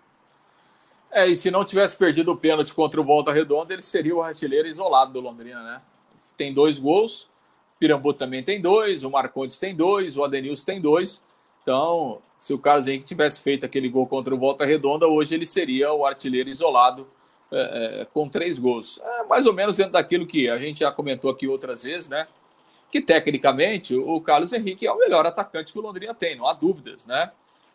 É, e se não tivesse perdido o pênalti contra o Volta Redonda, ele seria o artilheiro isolado do Londrina, né? Tem dois gols, Pirambu também tem dois, o Marcondes tem dois, o Adenilson tem dois. Então, se o Carlos Henrique tivesse feito aquele gol contra o Volta Redonda, hoje ele seria o artilheiro isolado é, é, com três gols. É mais ou menos dentro daquilo que a gente já comentou aqui outras vezes, né? Que tecnicamente o Carlos Henrique é o melhor atacante que o Londrina tem, não há dúvidas, né?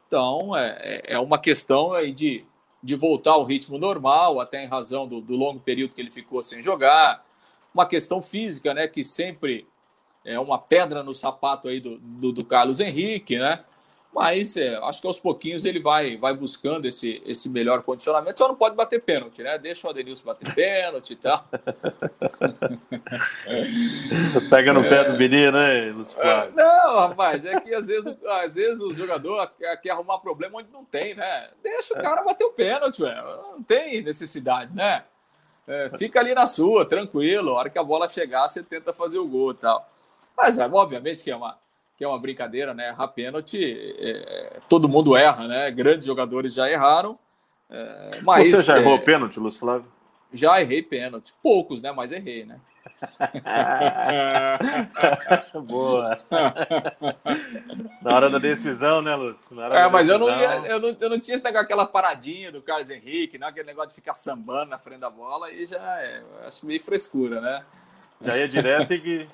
Então é, é uma questão aí de, de voltar ao ritmo normal, até em razão do, do longo período que ele ficou sem jogar. Uma questão física, né? Que sempre é uma pedra no sapato aí do, do, do Carlos Henrique, né? Mas é, acho que aos pouquinhos ele vai, vai buscando esse, esse melhor condicionamento. Só não pode bater pênalti, né? Deixa o Adenilson bater pênalti e tal. Pega no pé do menino, né, é, Não, rapaz, é que às vezes, às vezes o jogador quer arrumar problema onde não tem, né? Deixa o cara bater o pênalti, velho. Não tem necessidade, né? É, fica ali na sua, tranquilo. A hora que a bola chegar, você tenta fazer o gol e tal. Mas, é, obviamente, que é uma que é uma brincadeira, né? Errar pênalti, é, todo mundo erra, né? Grandes jogadores já erraram. É, mas, Você já errou é, pênalti, Lúcio Flávio? Já errei pênalti. Poucos, né? Mas errei, né? Boa. Na hora da decisão, né, Lúcio? é, mas eu não, ia, eu, não, eu não tinha esse negócio, aquela paradinha do Carlos Henrique, né? aquele negócio de ficar sambando na frente da bola, e já é, acho meio frescura, né? Já ia direto e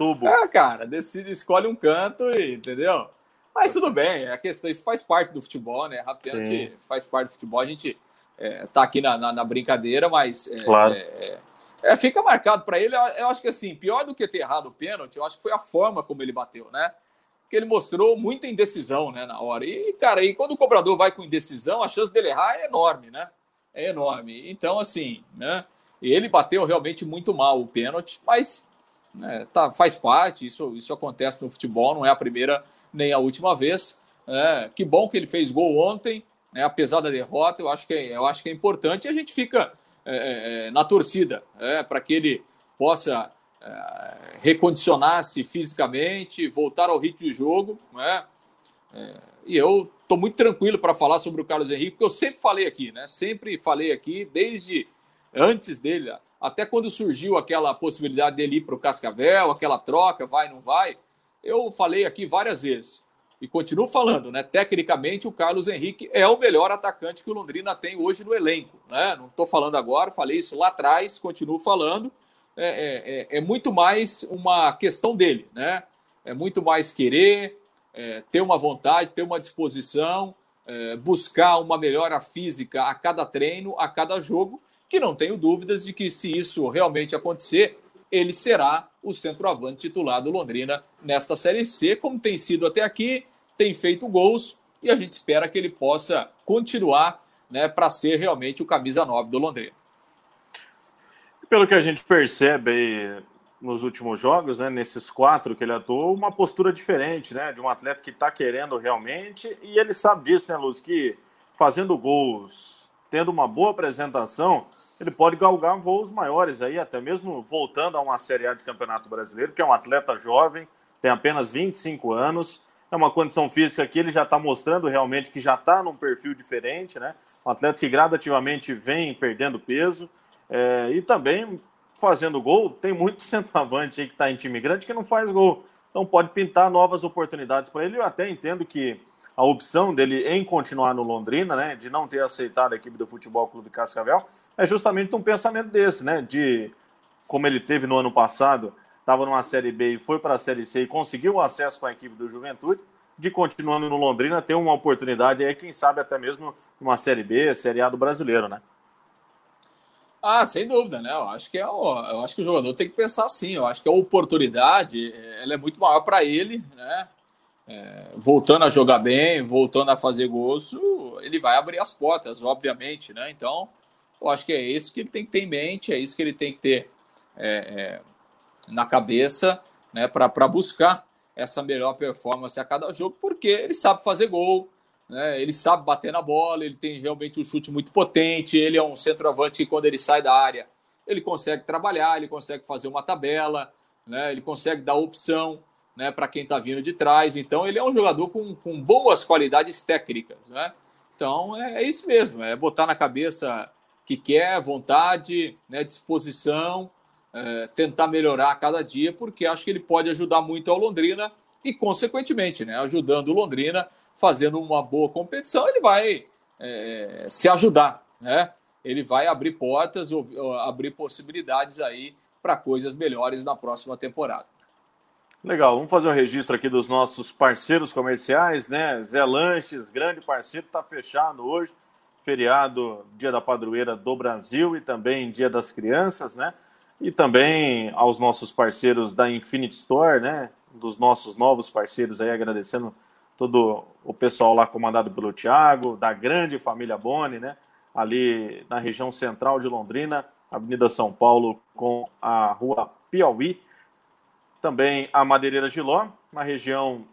tubo. É, cara, decide, escolhe um canto e, entendeu? Mas tudo bem, a questão, isso faz parte do futebol, né? A pênalti faz parte do futebol, a gente é, tá aqui na, na, na brincadeira, mas é, claro. é, é fica marcado para ele. Eu acho que assim, pior do que ter errado o pênalti, eu acho que foi a forma como ele bateu, né? Porque ele mostrou muita indecisão, né, na hora. E, cara, e quando o cobrador vai com indecisão, a chance dele errar é enorme, né? É enorme. Então, assim, né? Ele bateu realmente muito mal o pênalti, mas né, tá, faz parte, isso, isso acontece no futebol, não é a primeira nem a última vez. É, que bom que ele fez gol ontem, né, apesar da derrota, eu acho que é, eu acho que é importante e a gente fica é, é, é na torcida é, para que ele possa é, recondicionar-se fisicamente, voltar ao ritmo de jogo. Né? e eu estou muito tranquilo para falar sobre o Carlos Henrique, porque eu sempre falei aqui, né? sempre falei aqui, desde antes dele, até quando surgiu aquela possibilidade dele ir para o Cascavel, aquela troca, vai, não vai, eu falei aqui várias vezes e continuo falando, né? Tecnicamente, o Carlos Henrique é o melhor atacante que o Londrina tem hoje no elenco, né? Não estou falando agora, falei isso lá atrás, continuo falando. É, é, é, é, muito mais uma questão dele, né? É muito mais querer, é, ter uma vontade, ter uma disposição, é, buscar uma melhora física a cada treino, a cada jogo que não tenho dúvidas de que, se isso realmente acontecer, ele será o centroavante titular do Londrina nesta Série C, como tem sido até aqui, tem feito gols e a gente espera que ele possa continuar né, para ser realmente o camisa 9 do Londrina. Pelo que a gente percebe nos últimos jogos, né, nesses quatro que ele atuou, uma postura diferente, né, de um atleta que está querendo realmente, e ele sabe disso, né, Luz, que fazendo gols tendo uma boa apresentação, ele pode galgar voos maiores aí, até mesmo voltando a uma Série A de Campeonato Brasileiro, que é um atleta jovem, tem apenas 25 anos, é uma condição física que ele já está mostrando realmente que já está num perfil diferente, né? Um atleta que gradativamente vem perdendo peso é, e também fazendo gol. Tem muito centroavante aí que está em time grande que não faz gol. Então pode pintar novas oportunidades para ele. Eu até entendo que a opção dele em continuar no Londrina, né, de não ter aceitado a equipe do Futebol Clube Cascavel, é justamente um pensamento desse, né, de como ele teve no ano passado, estava numa Série B e foi para a Série C e conseguiu o acesso com a equipe do Juventude, de continuando no Londrina ter uma oportunidade aí, quem sabe até mesmo numa Série B, Série A do Brasileiro, né? Ah, sem dúvida, né? Eu acho que é, eu acho que o jogador tem que pensar assim. Eu acho que a oportunidade, ela é muito maior para ele, né? É, voltando a jogar bem, voltando a fazer gosto, ele vai abrir as portas, obviamente, né? Então, eu acho que é isso que ele tem que ter em mente, é isso que ele tem que ter é, é, na cabeça, né? Para buscar essa melhor performance a cada jogo, porque ele sabe fazer gol, né? Ele sabe bater na bola, ele tem realmente um chute muito potente, ele é um centroavante que quando ele sai da área, ele consegue trabalhar, ele consegue fazer uma tabela, né? Ele consegue dar opção né, para quem está vindo de trás. Então, ele é um jogador com, com boas qualidades técnicas. Né? Então, é, é isso mesmo: é botar na cabeça que quer, vontade, né, disposição, é, tentar melhorar a cada dia, porque acho que ele pode ajudar muito ao Londrina e, consequentemente, né, ajudando o Londrina, fazendo uma boa competição, ele vai é, se ajudar, né? Ele vai abrir portas, ou, ou abrir possibilidades aí para coisas melhores na próxima temporada. Legal, vamos fazer um registro aqui dos nossos parceiros comerciais, né? Zé Lanches, grande parceiro, está fechado hoje, feriado, Dia da Padroeira do Brasil e também Dia das Crianças, né? E também aos nossos parceiros da Infinity Store, né? Dos nossos novos parceiros aí, agradecendo todo o pessoal lá comandado pelo Thiago, da grande família Boni, né? Ali na região central de Londrina, Avenida São Paulo com a Rua Piauí. Também a Madeireira Giló, na região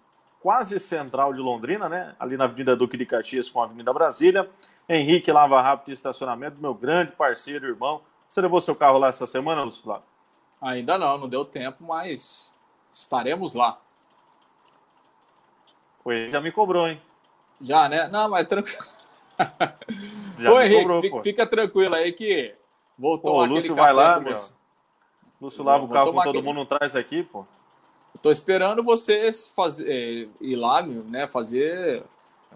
quase central de Londrina, né? Ali na Avenida Duque de Caxias com a Avenida Brasília. Henrique Lava Rápido e Estacionamento, meu grande parceiro irmão. Você levou seu carro lá essa semana, Lúcio Flávio? Ainda não, não deu tempo, mas estaremos lá. Foi, já me cobrou, hein? Já, né? Não, mas tranquilo. Já Ô, Henrique, cobrou, fica, fica, tranquilo aí que voltou pô, Lúcio vai lá, meu. Lúcio lava o carro com todo aquele... mundo, não traz aqui, pô. Tô esperando vocês fazer, é, ir lá, né? Fazer,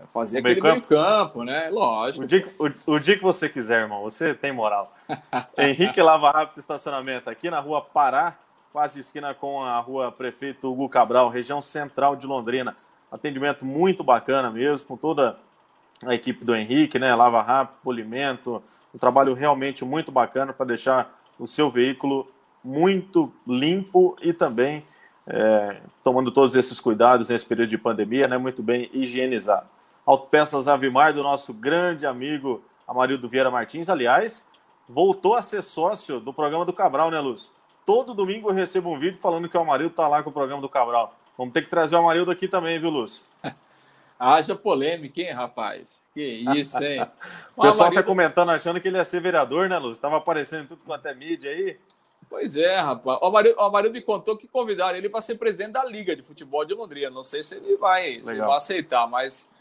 fazer o aquele meio campo, né? Lógico. O dia, que, o, o dia que você quiser, irmão. Você tem moral. Henrique Lava Rápido Estacionamento, aqui na rua Pará, quase esquina com a rua Prefeito Hugo Cabral, região central de Londrina. Atendimento muito bacana mesmo, com toda a equipe do Henrique, né? Lava rápido, polimento, um trabalho realmente muito bacana para deixar o seu veículo muito limpo e também é, tomando todos esses cuidados nesse período de pandemia, né? Muito bem higienizado. Autopeças Avimar do nosso grande amigo Amarildo Vieira Martins, aliás, voltou a ser sócio do programa do Cabral, né, Lúcio? Todo domingo eu recebo um vídeo falando que o Amarildo está lá com o programa do Cabral. Vamos ter que trazer o Amarildo aqui também, viu, Lúcio? Haja polêmica, hein, rapaz? Que isso, hein? O, pessoal Amarildo... tá comentando achando que ele ia ser vereador, né, Lúcio? Estava aparecendo tudo quanto é mídia aí. Pois é, rapaz. O Amarildo, o Amarildo me contou que convidaram ele para ser presidente da Liga de Futebol de Londrina. Não sei se ele vai, se vai aceitar, mas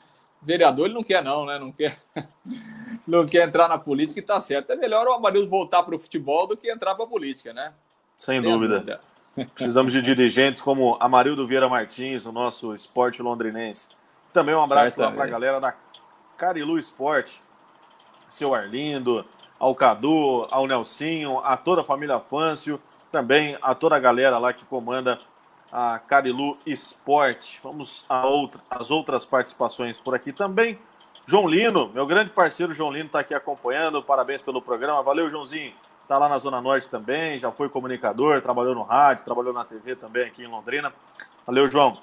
vereador ele não quer, não, né? Não quer, não quer entrar na política e tá certo. É melhor o Amarildo voltar para o futebol do que entrar para a política, né? Sem dúvida. dúvida. Precisamos de dirigentes como Amarildo Vieira Martins, o nosso esporte londrinense. Também um abraço lá para a galera da Carilu Esporte, seu Arlindo, ao Cadu, ao Nelsinho, a toda a família Fâncio, também a toda a galera lá que comanda a Carilu Esporte. Vamos a outra, as outras participações por aqui também. João Lino, meu grande parceiro João Lino está aqui acompanhando, parabéns pelo programa. Valeu, Joãozinho está lá na Zona Norte também, já foi comunicador, trabalhou no rádio, trabalhou na TV também aqui em Londrina. Valeu, João.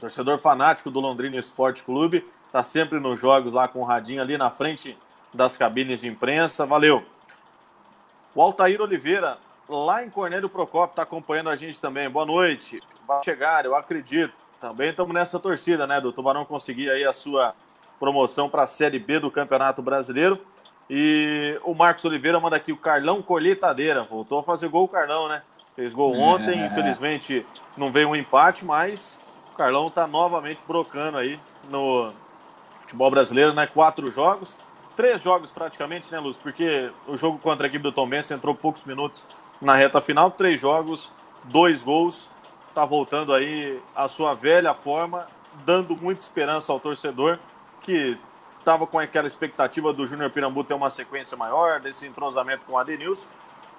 Torcedor fanático do Londrina Esporte Clube, está sempre nos jogos lá com o radinho ali na frente das cabines de imprensa. Valeu. O Altair Oliveira, lá em Cornélio Procópio, está acompanhando a gente também. Boa noite. Vai chegar, eu acredito. Também estamos nessa torcida, né, do Tubarão conseguir aí a sua promoção para a Série B do Campeonato Brasileiro. E o Marcos Oliveira manda aqui o Carlão Colheitadeira. Voltou a fazer gol o Carlão, né? Fez gol é. ontem, é. infelizmente não veio um empate, mas o Carlão está novamente brocando aí no futebol brasileiro, né? Quatro jogos, três jogos praticamente, né, Luz? Porque o jogo contra a equipe do Tom Benz entrou poucos minutos na reta final, três jogos, dois gols. Tá voltando aí a sua velha forma, dando muita esperança ao torcedor que estava com aquela expectativa do Júnior Pirambu ter uma sequência maior, desse entrosamento com o Adenilson.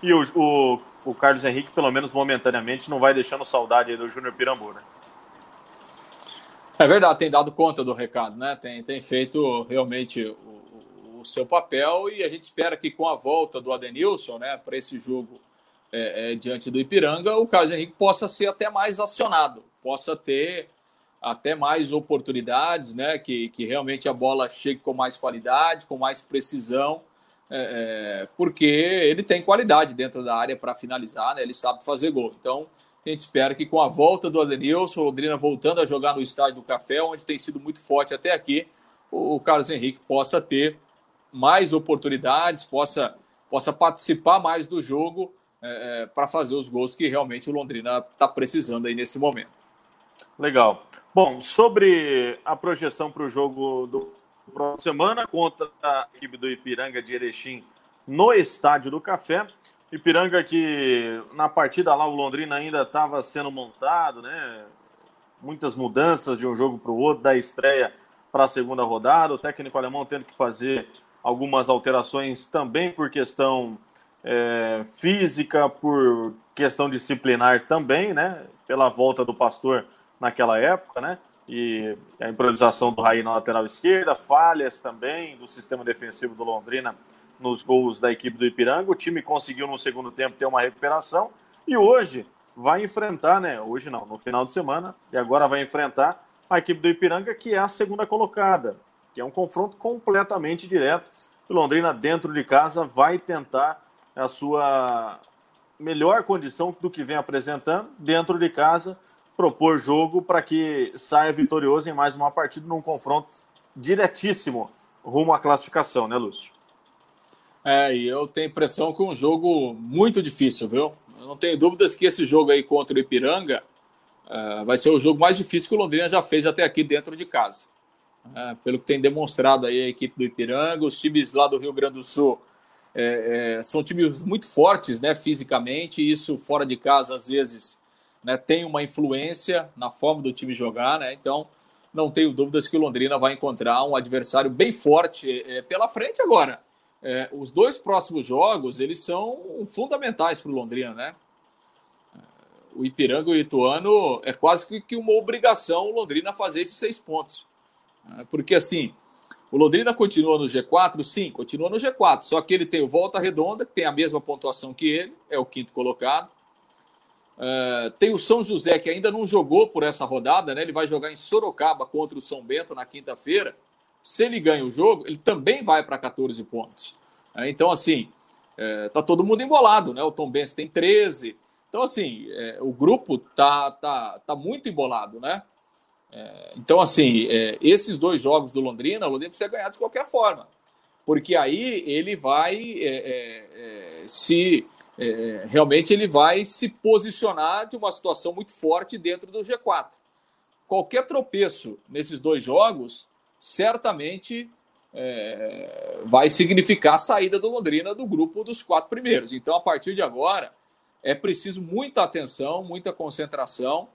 E o, o, o, Carlos Henrique, pelo menos momentaneamente, não vai deixando saudade do Júnior Pirambu, né? É verdade, tem dado conta do recado, né? Tem, tem feito realmente o, o seu papel e a gente espera que com a volta do Adenilson, né, para esse jogo é, é, diante do Ipiranga, o Carlos Henrique possa ser até mais acionado, possa ter até mais oportunidades, né? Que, que realmente a bola chegue com mais qualidade, com mais precisão, é, é, porque ele tem qualidade dentro da área para finalizar, né? Ele sabe fazer gol. Então, a gente espera que com a volta do Adenilson, Londrina voltando a jogar no estádio do Café, onde tem sido muito forte até aqui, o, o Carlos Henrique possa ter mais oportunidades, possa, possa participar mais do jogo é, é para fazer os gols que realmente o Londrina está precisando aí nesse momento. Legal. Bom, sobre a projeção para o jogo do próximo semana contra a equipe do Ipiranga de Erechim no Estádio do Café. Ipiranga que na partida lá o Londrina ainda estava sendo montado, né? Muitas mudanças de um jogo para o outro, da estreia para a segunda rodada. O técnico alemão tendo que fazer algumas alterações também por questão é, física, por questão disciplinar também, né? Pela volta do pastor naquela época, né? E a improvisação do Raí na lateral esquerda, falhas também do sistema defensivo do Londrina nos gols da equipe do Ipiranga. O time conseguiu no segundo tempo ter uma recuperação e hoje vai enfrentar, né? Hoje não, no final de semana, e agora vai enfrentar a equipe do Ipiranga, que é a segunda colocada, que é um confronto completamente direto. O Londrina, dentro de casa, vai tentar a sua melhor condição do que vem apresentando, dentro de casa, propor jogo para que saia vitorioso em mais uma partida num confronto diretíssimo rumo à classificação, né, Lúcio? É, e eu tenho impressão que é um jogo muito difícil, viu? Eu não tenho dúvidas que esse jogo aí contra o Ipiranga uh, vai ser o jogo mais difícil que o Londrina já fez até aqui dentro de casa. Uh, pelo que tem demonstrado aí a equipe do Ipiranga, os times lá do Rio Grande do Sul é, é, são times muito fortes, né, fisicamente, e isso fora de casa às vezes né, tem uma influência na forma do time jogar, né? Então não tenho dúvidas que o Londrina vai encontrar um adversário bem forte é, pela frente agora. É, os dois próximos jogos eles são fundamentais para o Londrina, né? O Ipiranga e o Ituano é quase que uma obrigação o Londrina fazer esses seis pontos, é, porque assim o Londrina continua no G4, sim, continua no G4, só que ele tem o Volta Redonda que tem a mesma pontuação que ele, é o quinto colocado. Uh, tem o São José, que ainda não jogou por essa rodada, né? Ele vai jogar em Sorocaba contra o São Bento na quinta-feira. Se ele ganha o jogo, ele também vai para 14 pontos. É, então, assim, é, tá todo mundo embolado, né? O Tom Benz tem 13. Então, assim, é, o grupo tá, tá, tá muito embolado, né? É, então, assim, é, esses dois jogos do Londrina, o Londrina precisa ganhar de qualquer forma. Porque aí ele vai é, se é, realmente ele vai se posicionar de uma situação muito forte dentro do G4. Qualquer tropeço nesses dois jogos certamente é, vai significar a saída do Londrina do grupo dos quatro primeiros. Então, a partir de agora, é preciso muita atenção, muita concentração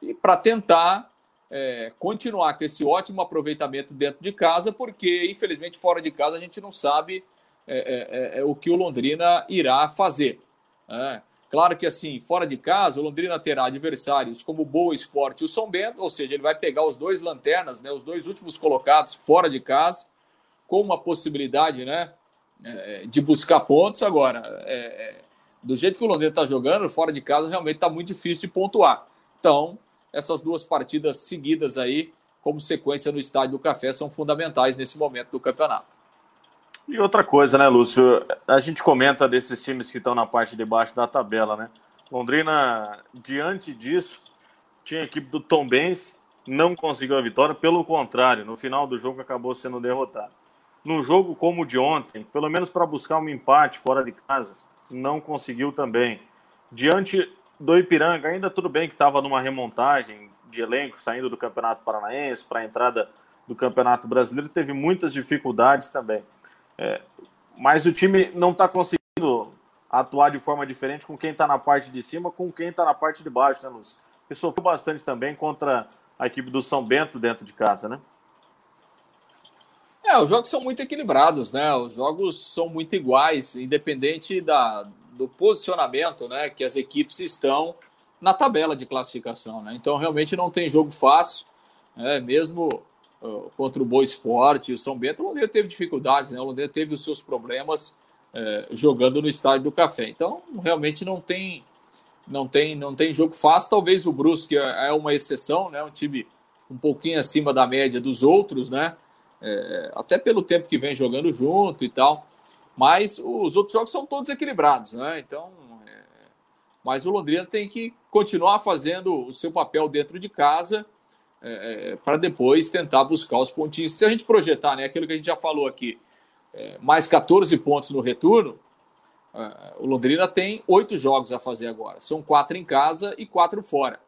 e para tentar é, continuar com esse ótimo aproveitamento dentro de casa, porque infelizmente fora de casa a gente não sabe é, é, é, o que o Londrina irá fazer. É. Claro que assim, fora de casa, o Londrina terá adversários como o Boa Esporte e o São Bento, ou seja, ele vai pegar os dois lanternas, né, os dois últimos colocados fora de casa, com uma possibilidade né, é, de buscar pontos. Agora, é, é, do jeito que o Londrina está jogando, fora de casa, realmente está muito difícil de pontuar. Então, essas duas partidas seguidas aí, como sequência no Estádio do Café, são fundamentais nesse momento do campeonato. E outra coisa, né, Lúcio? A gente comenta desses times que estão na parte de baixo da tabela, né? Londrina, diante disso, tinha a equipe do Tom Benz, não conseguiu a vitória, pelo contrário, no final do jogo acabou sendo derrotado. Num jogo como o de ontem, pelo menos para buscar um empate fora de casa, não conseguiu também. Diante do Ipiranga, ainda tudo bem que estava numa remontagem de elenco, saindo do Campeonato Paranaense para a entrada do Campeonato Brasileiro, teve muitas dificuldades também. É, mas o time não está conseguindo atuar de forma diferente com quem está na parte de cima, com quem está na parte de baixo, né, Lúcio? E sofreu bastante também contra a equipe do São Bento dentro de casa, né? É, os jogos são muito equilibrados, né? Os jogos são muito iguais, independente da, do posicionamento, né? Que as equipes estão na tabela de classificação, né? Então realmente não tem jogo fácil, né? Mesmo contra o Boa Esporte e o São Bento, o Londrina teve dificuldades, né? O Londrina teve os seus problemas jogando no estádio do Café. Então, realmente não tem não tem não tem jogo fácil. Talvez o Brusque é, é uma exceção, né? Um time um pouquinho acima da média dos outros, né? É, até pelo tempo que vem jogando junto e tal. Mas os outros jogos são todos equilibrados, né? Então, é... mas o Londrina tem que continuar fazendo o seu papel dentro de casa é, é para depois tentar buscar os pontinhos. Se a gente projetar, né, aquilo que a gente já falou aqui, é, mais 14 pontos no retorno, é, o Londrina tem oito jogos a fazer agora. São quatro em casa e quatro fora.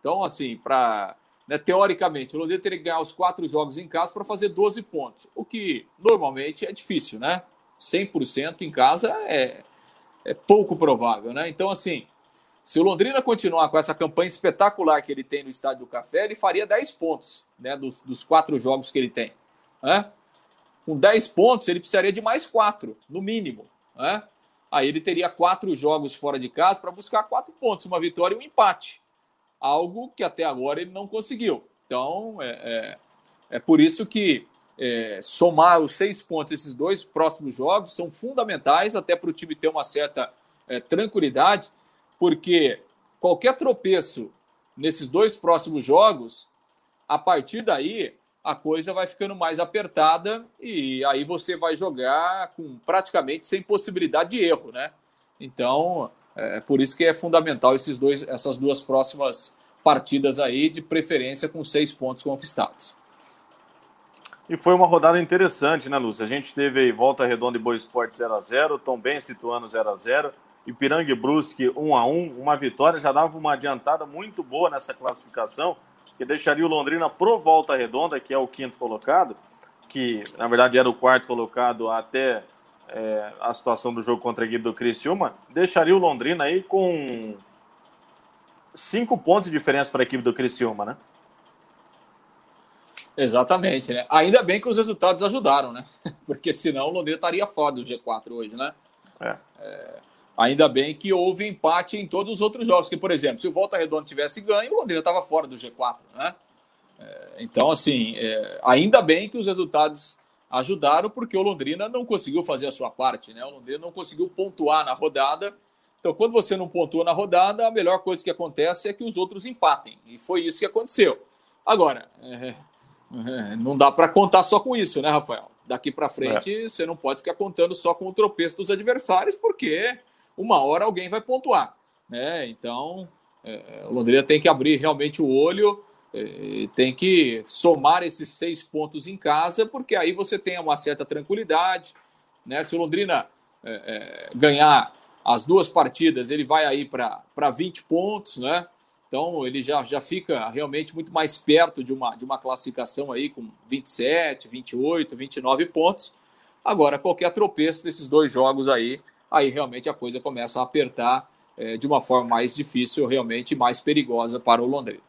Então, assim, para né, teoricamente, o Londrina teria que ganhar os quatro jogos em casa para fazer 12 pontos, o que normalmente é difícil, né? 100% em casa é, é pouco provável, né? Então, assim, se o Londrina continuar com essa campanha espetacular que ele tem no Estádio do Café, ele faria 10 pontos né, dos, dos quatro jogos que ele tem. Né? Com 10 pontos, ele precisaria de mais quatro, no mínimo. Né? Aí ele teria quatro jogos fora de casa para buscar quatro pontos, uma vitória e um empate. Algo que até agora ele não conseguiu. Então, é, é, é por isso que é, somar os seis pontos, esses dois próximos jogos, são fundamentais até para o time ter uma certa é, tranquilidade porque qualquer tropeço nesses dois próximos jogos a partir daí a coisa vai ficando mais apertada e aí você vai jogar com praticamente sem possibilidade de erro, né? Então, é por isso que é fundamental esses dois, essas duas próximas partidas aí, de preferência com seis pontos conquistados. E foi uma rodada interessante, né, Lúcia? A gente teve aí Volta Redonda e Boa Esporte 0x0, Tom bem situando 0x0, Ipiranga e Brusque 1x1, uma vitória, já dava uma adiantada muito boa nessa classificação, que deixaria o Londrina pro Volta Redonda, que é o quinto colocado, que na verdade era o quarto colocado até é, a situação do jogo contra a equipe do Criciúma, deixaria o Londrina aí com cinco pontos de diferença para a equipe do Criciúma, né? Exatamente, né? Ainda bem que os resultados ajudaram, né? Porque senão o Londrina estaria fora do G4 hoje, né? É. É, ainda bem que houve empate em todos os outros jogos. Que, por exemplo, se o Volta Redonda tivesse ganho, o Londrina estava fora do G4, né? É, então, assim, é, ainda bem que os resultados ajudaram, porque o Londrina não conseguiu fazer a sua parte, né? O Londrina não conseguiu pontuar na rodada. Então, quando você não pontua na rodada, a melhor coisa que acontece é que os outros empatem. E foi isso que aconteceu. Agora, é, não dá para contar só com isso, né, Rafael? Daqui para frente, é. você não pode ficar contando só com o tropeço dos adversários, porque uma hora alguém vai pontuar. Né? Então, é, o Londrina tem que abrir realmente o olho, é, tem que somar esses seis pontos em casa, porque aí você tem uma certa tranquilidade. Né? Se o Londrina é, é ganhar as duas partidas, ele vai aí para 20 pontos, né? Então ele já, já fica realmente muito mais perto de uma, de uma classificação aí com 27, 28, 29 pontos. Agora, qualquer tropeço desses dois jogos aí, aí realmente a coisa começa a apertar é, de uma forma mais difícil, realmente mais perigosa para o Londrina.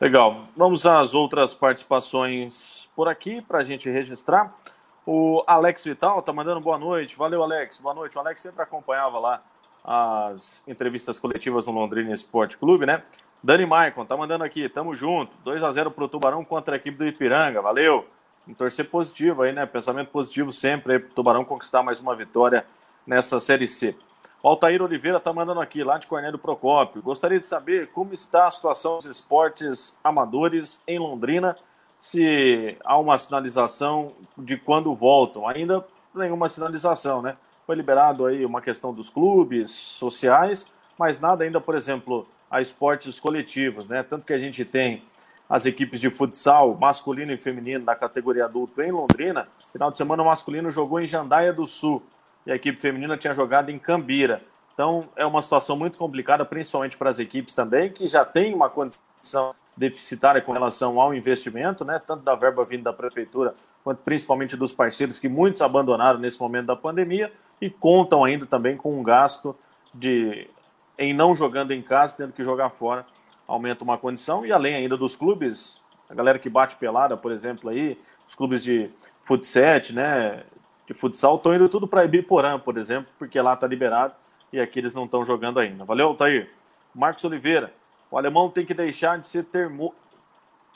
Legal. Vamos às outras participações por aqui para a gente registrar. O Alex Vital tá mandando boa noite. Valeu, Alex. Boa noite. O Alex sempre acompanhava lá as entrevistas coletivas no Londrina Esporte Clube, né? Dani Maicon tá mandando aqui, tamo junto. 2 a 0 pro Tubarão contra a equipe do Ipiranga, valeu. Um torcer positivo aí, né? Pensamento positivo sempre aí pro Tubarão conquistar mais uma vitória nessa Série C. O Altair Oliveira tá mandando aqui, lá de Cornélio Procópio. Gostaria de saber como está a situação dos esportes amadores em Londrina, se há uma sinalização de quando voltam. Ainda nenhuma sinalização, né? Foi liberado aí uma questão dos clubes sociais, mas nada ainda, por exemplo, a esportes coletivos, né? Tanto que a gente tem as equipes de futsal masculino e feminino da categoria adulto em Londrina. Final de semana o masculino jogou em Jandaia do Sul e a equipe feminina tinha jogado em Cambira. Então é uma situação muito complicada, principalmente para as equipes também, que já tem uma condição deficitária com relação ao investimento, né, tanto da verba vinda da prefeitura, quanto principalmente dos parceiros que muitos abandonaram nesse momento da pandemia e contam ainda também com um gasto de em não jogando em casa, tendo que jogar fora, aumenta uma condição e além ainda dos clubes, a galera que bate pelada, por exemplo, aí, os clubes de futsal, né, de futsal estão indo tudo para Ibiporã, por exemplo, porque lá está liberado e aqui eles não estão jogando ainda. Valeu, Tair. Marcos Oliveira, o alemão tem que deixar de ser termo...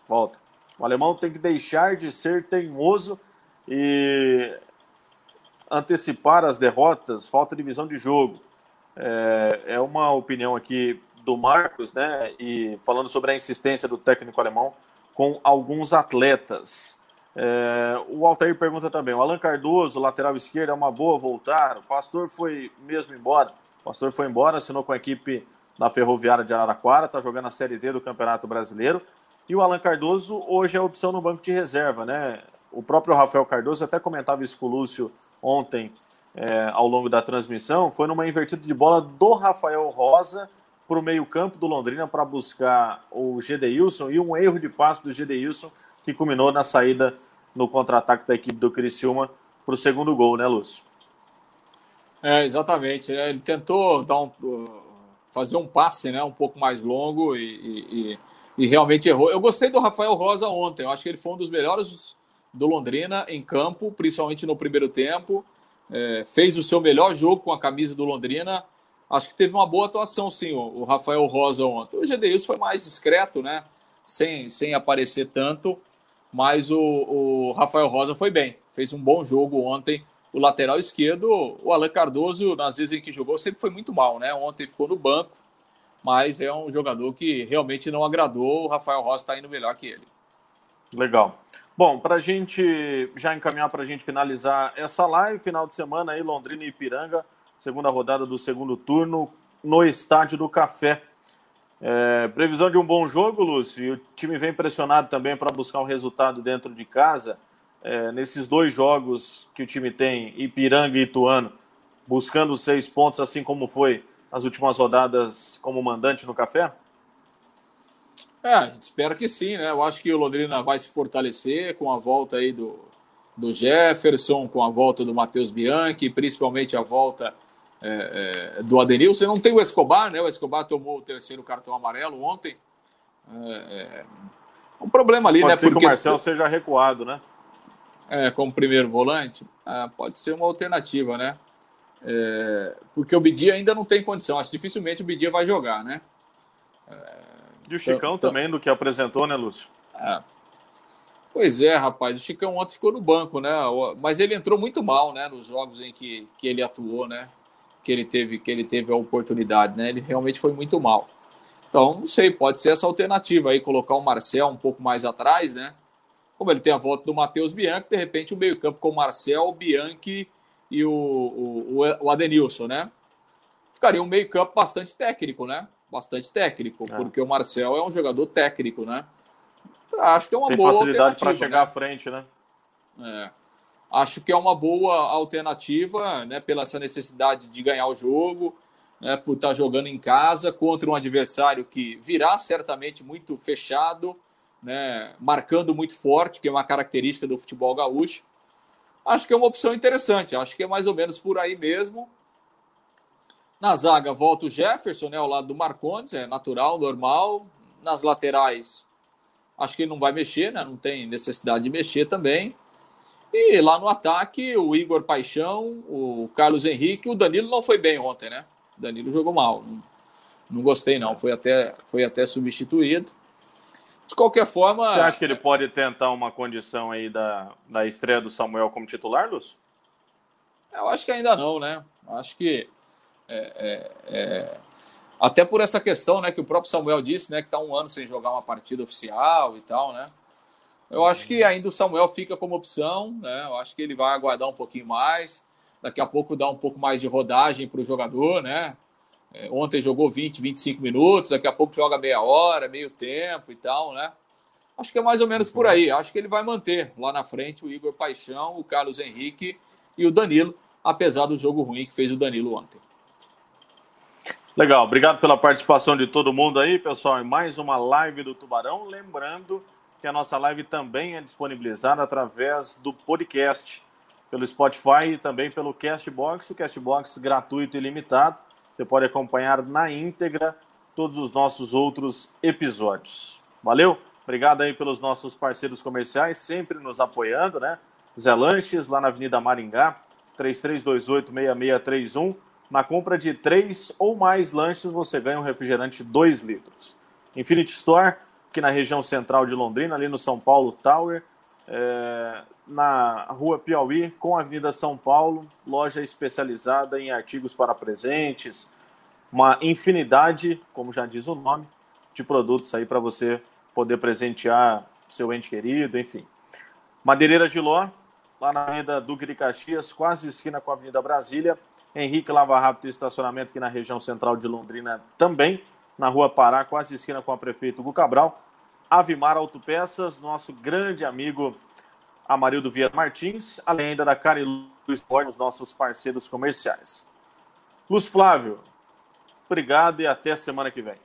Volta. O alemão tem que deixar de ser teimoso e antecipar as derrotas, falta de visão de jogo. É, é uma opinião aqui do Marcos, né? E falando sobre a insistência do técnico alemão com alguns atletas. É, o Altair pergunta também: o Alan Cardoso, lateral esquerdo, é uma boa voltar? O Pastor foi mesmo embora? O Pastor foi embora, assinou com a equipe na Ferroviária de Araraquara, está jogando a Série D do Campeonato Brasileiro. E o Alan Cardoso hoje é opção no banco de reserva, né? O próprio Rafael Cardoso até comentava isso com o Lúcio ontem é, ao longo da transmissão. Foi numa invertida de bola do Rafael Rosa para o meio-campo do Londrina para buscar o Gedeilson e um erro de passe do Gedeilson que culminou na saída no contra-ataque da equipe do Criciúma para o segundo gol, né, Lúcio? É, exatamente. Ele tentou dar um, fazer um passe né, um pouco mais longo e, e, e, realmente errou. Eu gostei do Rafael Rosa ontem, eu acho que ele foi um dos melhores do Londrina em campo, principalmente no primeiro tempo. É, fez o seu melhor jogo com a camisa do Londrina. Acho que teve uma boa atuação, sim, o, Rafael Rosa ontem. O Gedeilson foi mais discreto, né? Sem, sem aparecer tanto, mas o, o Rafael Rosa foi bem. Fez um bom jogo ontem o lateral esquerdo, o Alan Cardoso, nas vezes em que jogou, sempre foi muito mal, né? Ontem ficou no banco, mas é um jogador que realmente não agradou. O Rafael Rossi está indo melhor que ele. Legal. Bom, para a gente já encaminhar para a gente finalizar essa live, final de semana aí, Londrina e Ipiranga, segunda rodada do segundo turno no Estádio do Café. É, previsão de um bom jogo, Lúcio, e o time vem pressionado também para buscar um resultado dentro de casa. É, nesses dois jogos que o time tem, Ipiranga e Ituano, buscando seis pontos, assim como foi nas últimas rodadas como mandante no Café? É, a gente espera que sim, né? Eu acho que o Londrina vai se fortalecer com a volta aí do, do Jefferson, com a volta do Matheus Bianchi, principalmente a volta é, é, do Adenilson. Não tem o Escobar, né? O Escobar tomou o terceiro cartão amarelo ontem. É, é um problema ali, pode né? Ser Porque o Marcel seja recuado, né? É, como primeiro volante, é, pode ser uma alternativa, né? É, porque o Bidia ainda não tem condição. Acho que dificilmente o Bidia vai jogar, né? E o Chicão então, também, do que apresentou, né, Lúcio? É. Pois é, rapaz. O Chicão ontem ficou no banco, né? Mas ele entrou muito mal, né? Nos jogos em que, que ele atuou, né? Que ele teve que ele teve a oportunidade, né? Ele realmente foi muito mal. Então, não sei, pode ser essa alternativa aí, colocar o Marcel um pouco mais atrás, né? Como ele tem a volta do Matheus Bianchi, de repente o meio-campo com o Marcel, o Bianchi e o, o, o Adenilson, né? Ficaria um meio-campo bastante técnico, né? Bastante técnico, é. porque o Marcel é um jogador técnico, né? Acho que é uma Tem boa facilidade para chegar né? à frente, né? É. Acho que é uma boa alternativa, né? Pela essa necessidade de ganhar o jogo, né? Por estar jogando em casa contra um adversário que virá certamente muito fechado, né? Marcando muito forte, que é uma característica do futebol gaúcho. Acho que é uma opção interessante. Acho que é mais ou menos por aí mesmo. Na zaga volta o Jefferson, né, ao lado do Marcondes, é natural, normal. Nas laterais, acho que não vai mexer, né? Não tem necessidade de mexer também. E lá no ataque, o Igor Paixão, o Carlos Henrique, o Danilo não foi bem ontem, né? O Danilo jogou mal. Não, não gostei, não. Foi até, foi até substituído. De qualquer forma. Você acha que ele pode tentar uma condição aí da, da estreia do Samuel como titular, Lúcio? Eu acho que ainda não, né? Acho que é, é, é, até por essa questão, né, que o próprio Samuel disse, né, que está um ano sem jogar uma partida oficial e tal, né? Eu acho que ainda o Samuel fica como opção, né? Eu acho que ele vai aguardar um pouquinho mais. Daqui a pouco dá um pouco mais de rodagem para o jogador, né? É, ontem jogou 20, 25 minutos, daqui a pouco joga meia hora, meio tempo e tal, né? Acho que é mais ou menos por aí. Acho que ele vai manter lá na frente o Igor Paixão, o Carlos Henrique e o Danilo, apesar do jogo ruim que fez o Danilo ontem. Legal, obrigado pela participação de todo mundo aí, pessoal, em mais uma live do Tubarão. Lembrando que a nossa live também é disponibilizada através do podcast, pelo Spotify e também pelo Castbox, o Castbox gratuito e limitado. Você pode acompanhar na íntegra todos os nossos outros episódios. Valeu? Obrigado aí pelos nossos parceiros comerciais, sempre nos apoiando, né? Zé Lanches, lá na Avenida Maringá, 3328-6631 na compra de três ou mais lanches, você ganha um refrigerante 2 litros. Infinity Store, aqui na região central de Londrina, ali no São Paulo Tower, é, na rua Piauí, com a Avenida São Paulo, loja especializada em artigos para presentes, uma infinidade, como já diz o nome, de produtos aí para você poder presentear seu ente querido, enfim. Madeireira Giló, lá na Avenida Duque de Caxias, quase esquina com a Avenida Brasília, Henrique Lava Rápido Estacionamento aqui na região central de Londrina também, na Rua Pará, quase esquina com a prefeito Hugo Cabral. Avimar Autopeças, nosso grande amigo Amarildo Vieira Martins, além ainda da Carilu Esporte, os nossos parceiros comerciais. Luz Flávio, obrigado e até semana que vem.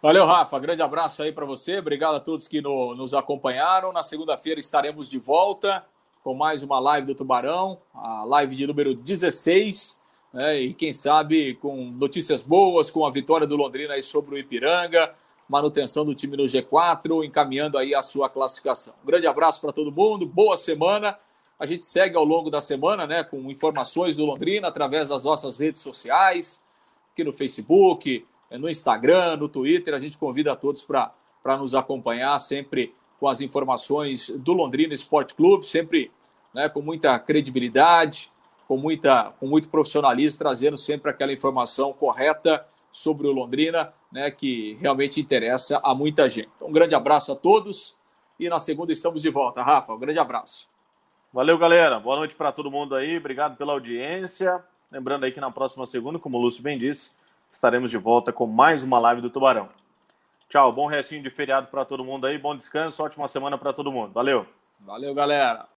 Valeu, Rafa. Grande abraço aí para você. Obrigado a todos que no, nos acompanharam. Na segunda-feira estaremos de volta com mais uma live do Tubarão, a live de número 16, né, e quem sabe com notícias boas, com a vitória do Londrina aí sobre o Ipiranga, manutenção do time no G4, encaminhando aí a sua classificação. Um grande abraço para todo mundo, boa semana. A gente segue ao longo da semana, né, com informações do Londrina através das nossas redes sociais, aqui no Facebook, no Instagram, no Twitter. A gente convida a todos para nos acompanhar sempre com as informações do Londrina Esporte Clube, sempre né, com muita credibilidade, com, muita, com muito profissionalismo, trazendo sempre aquela informação correta sobre o Londrina, né, que realmente interessa a muita gente. Então, um grande abraço a todos e na segunda estamos de volta. Rafa, um grande abraço. Valeu, galera. Boa noite para todo mundo aí. Obrigado pela audiência. Lembrando aí que na próxima segunda, como o Lúcio bem disse, estaremos de volta com mais uma live do Tubarão. Tchau, bom restinho de feriado para todo mundo aí, bom descanso, ótima semana para todo mundo. Valeu. Valeu, galera.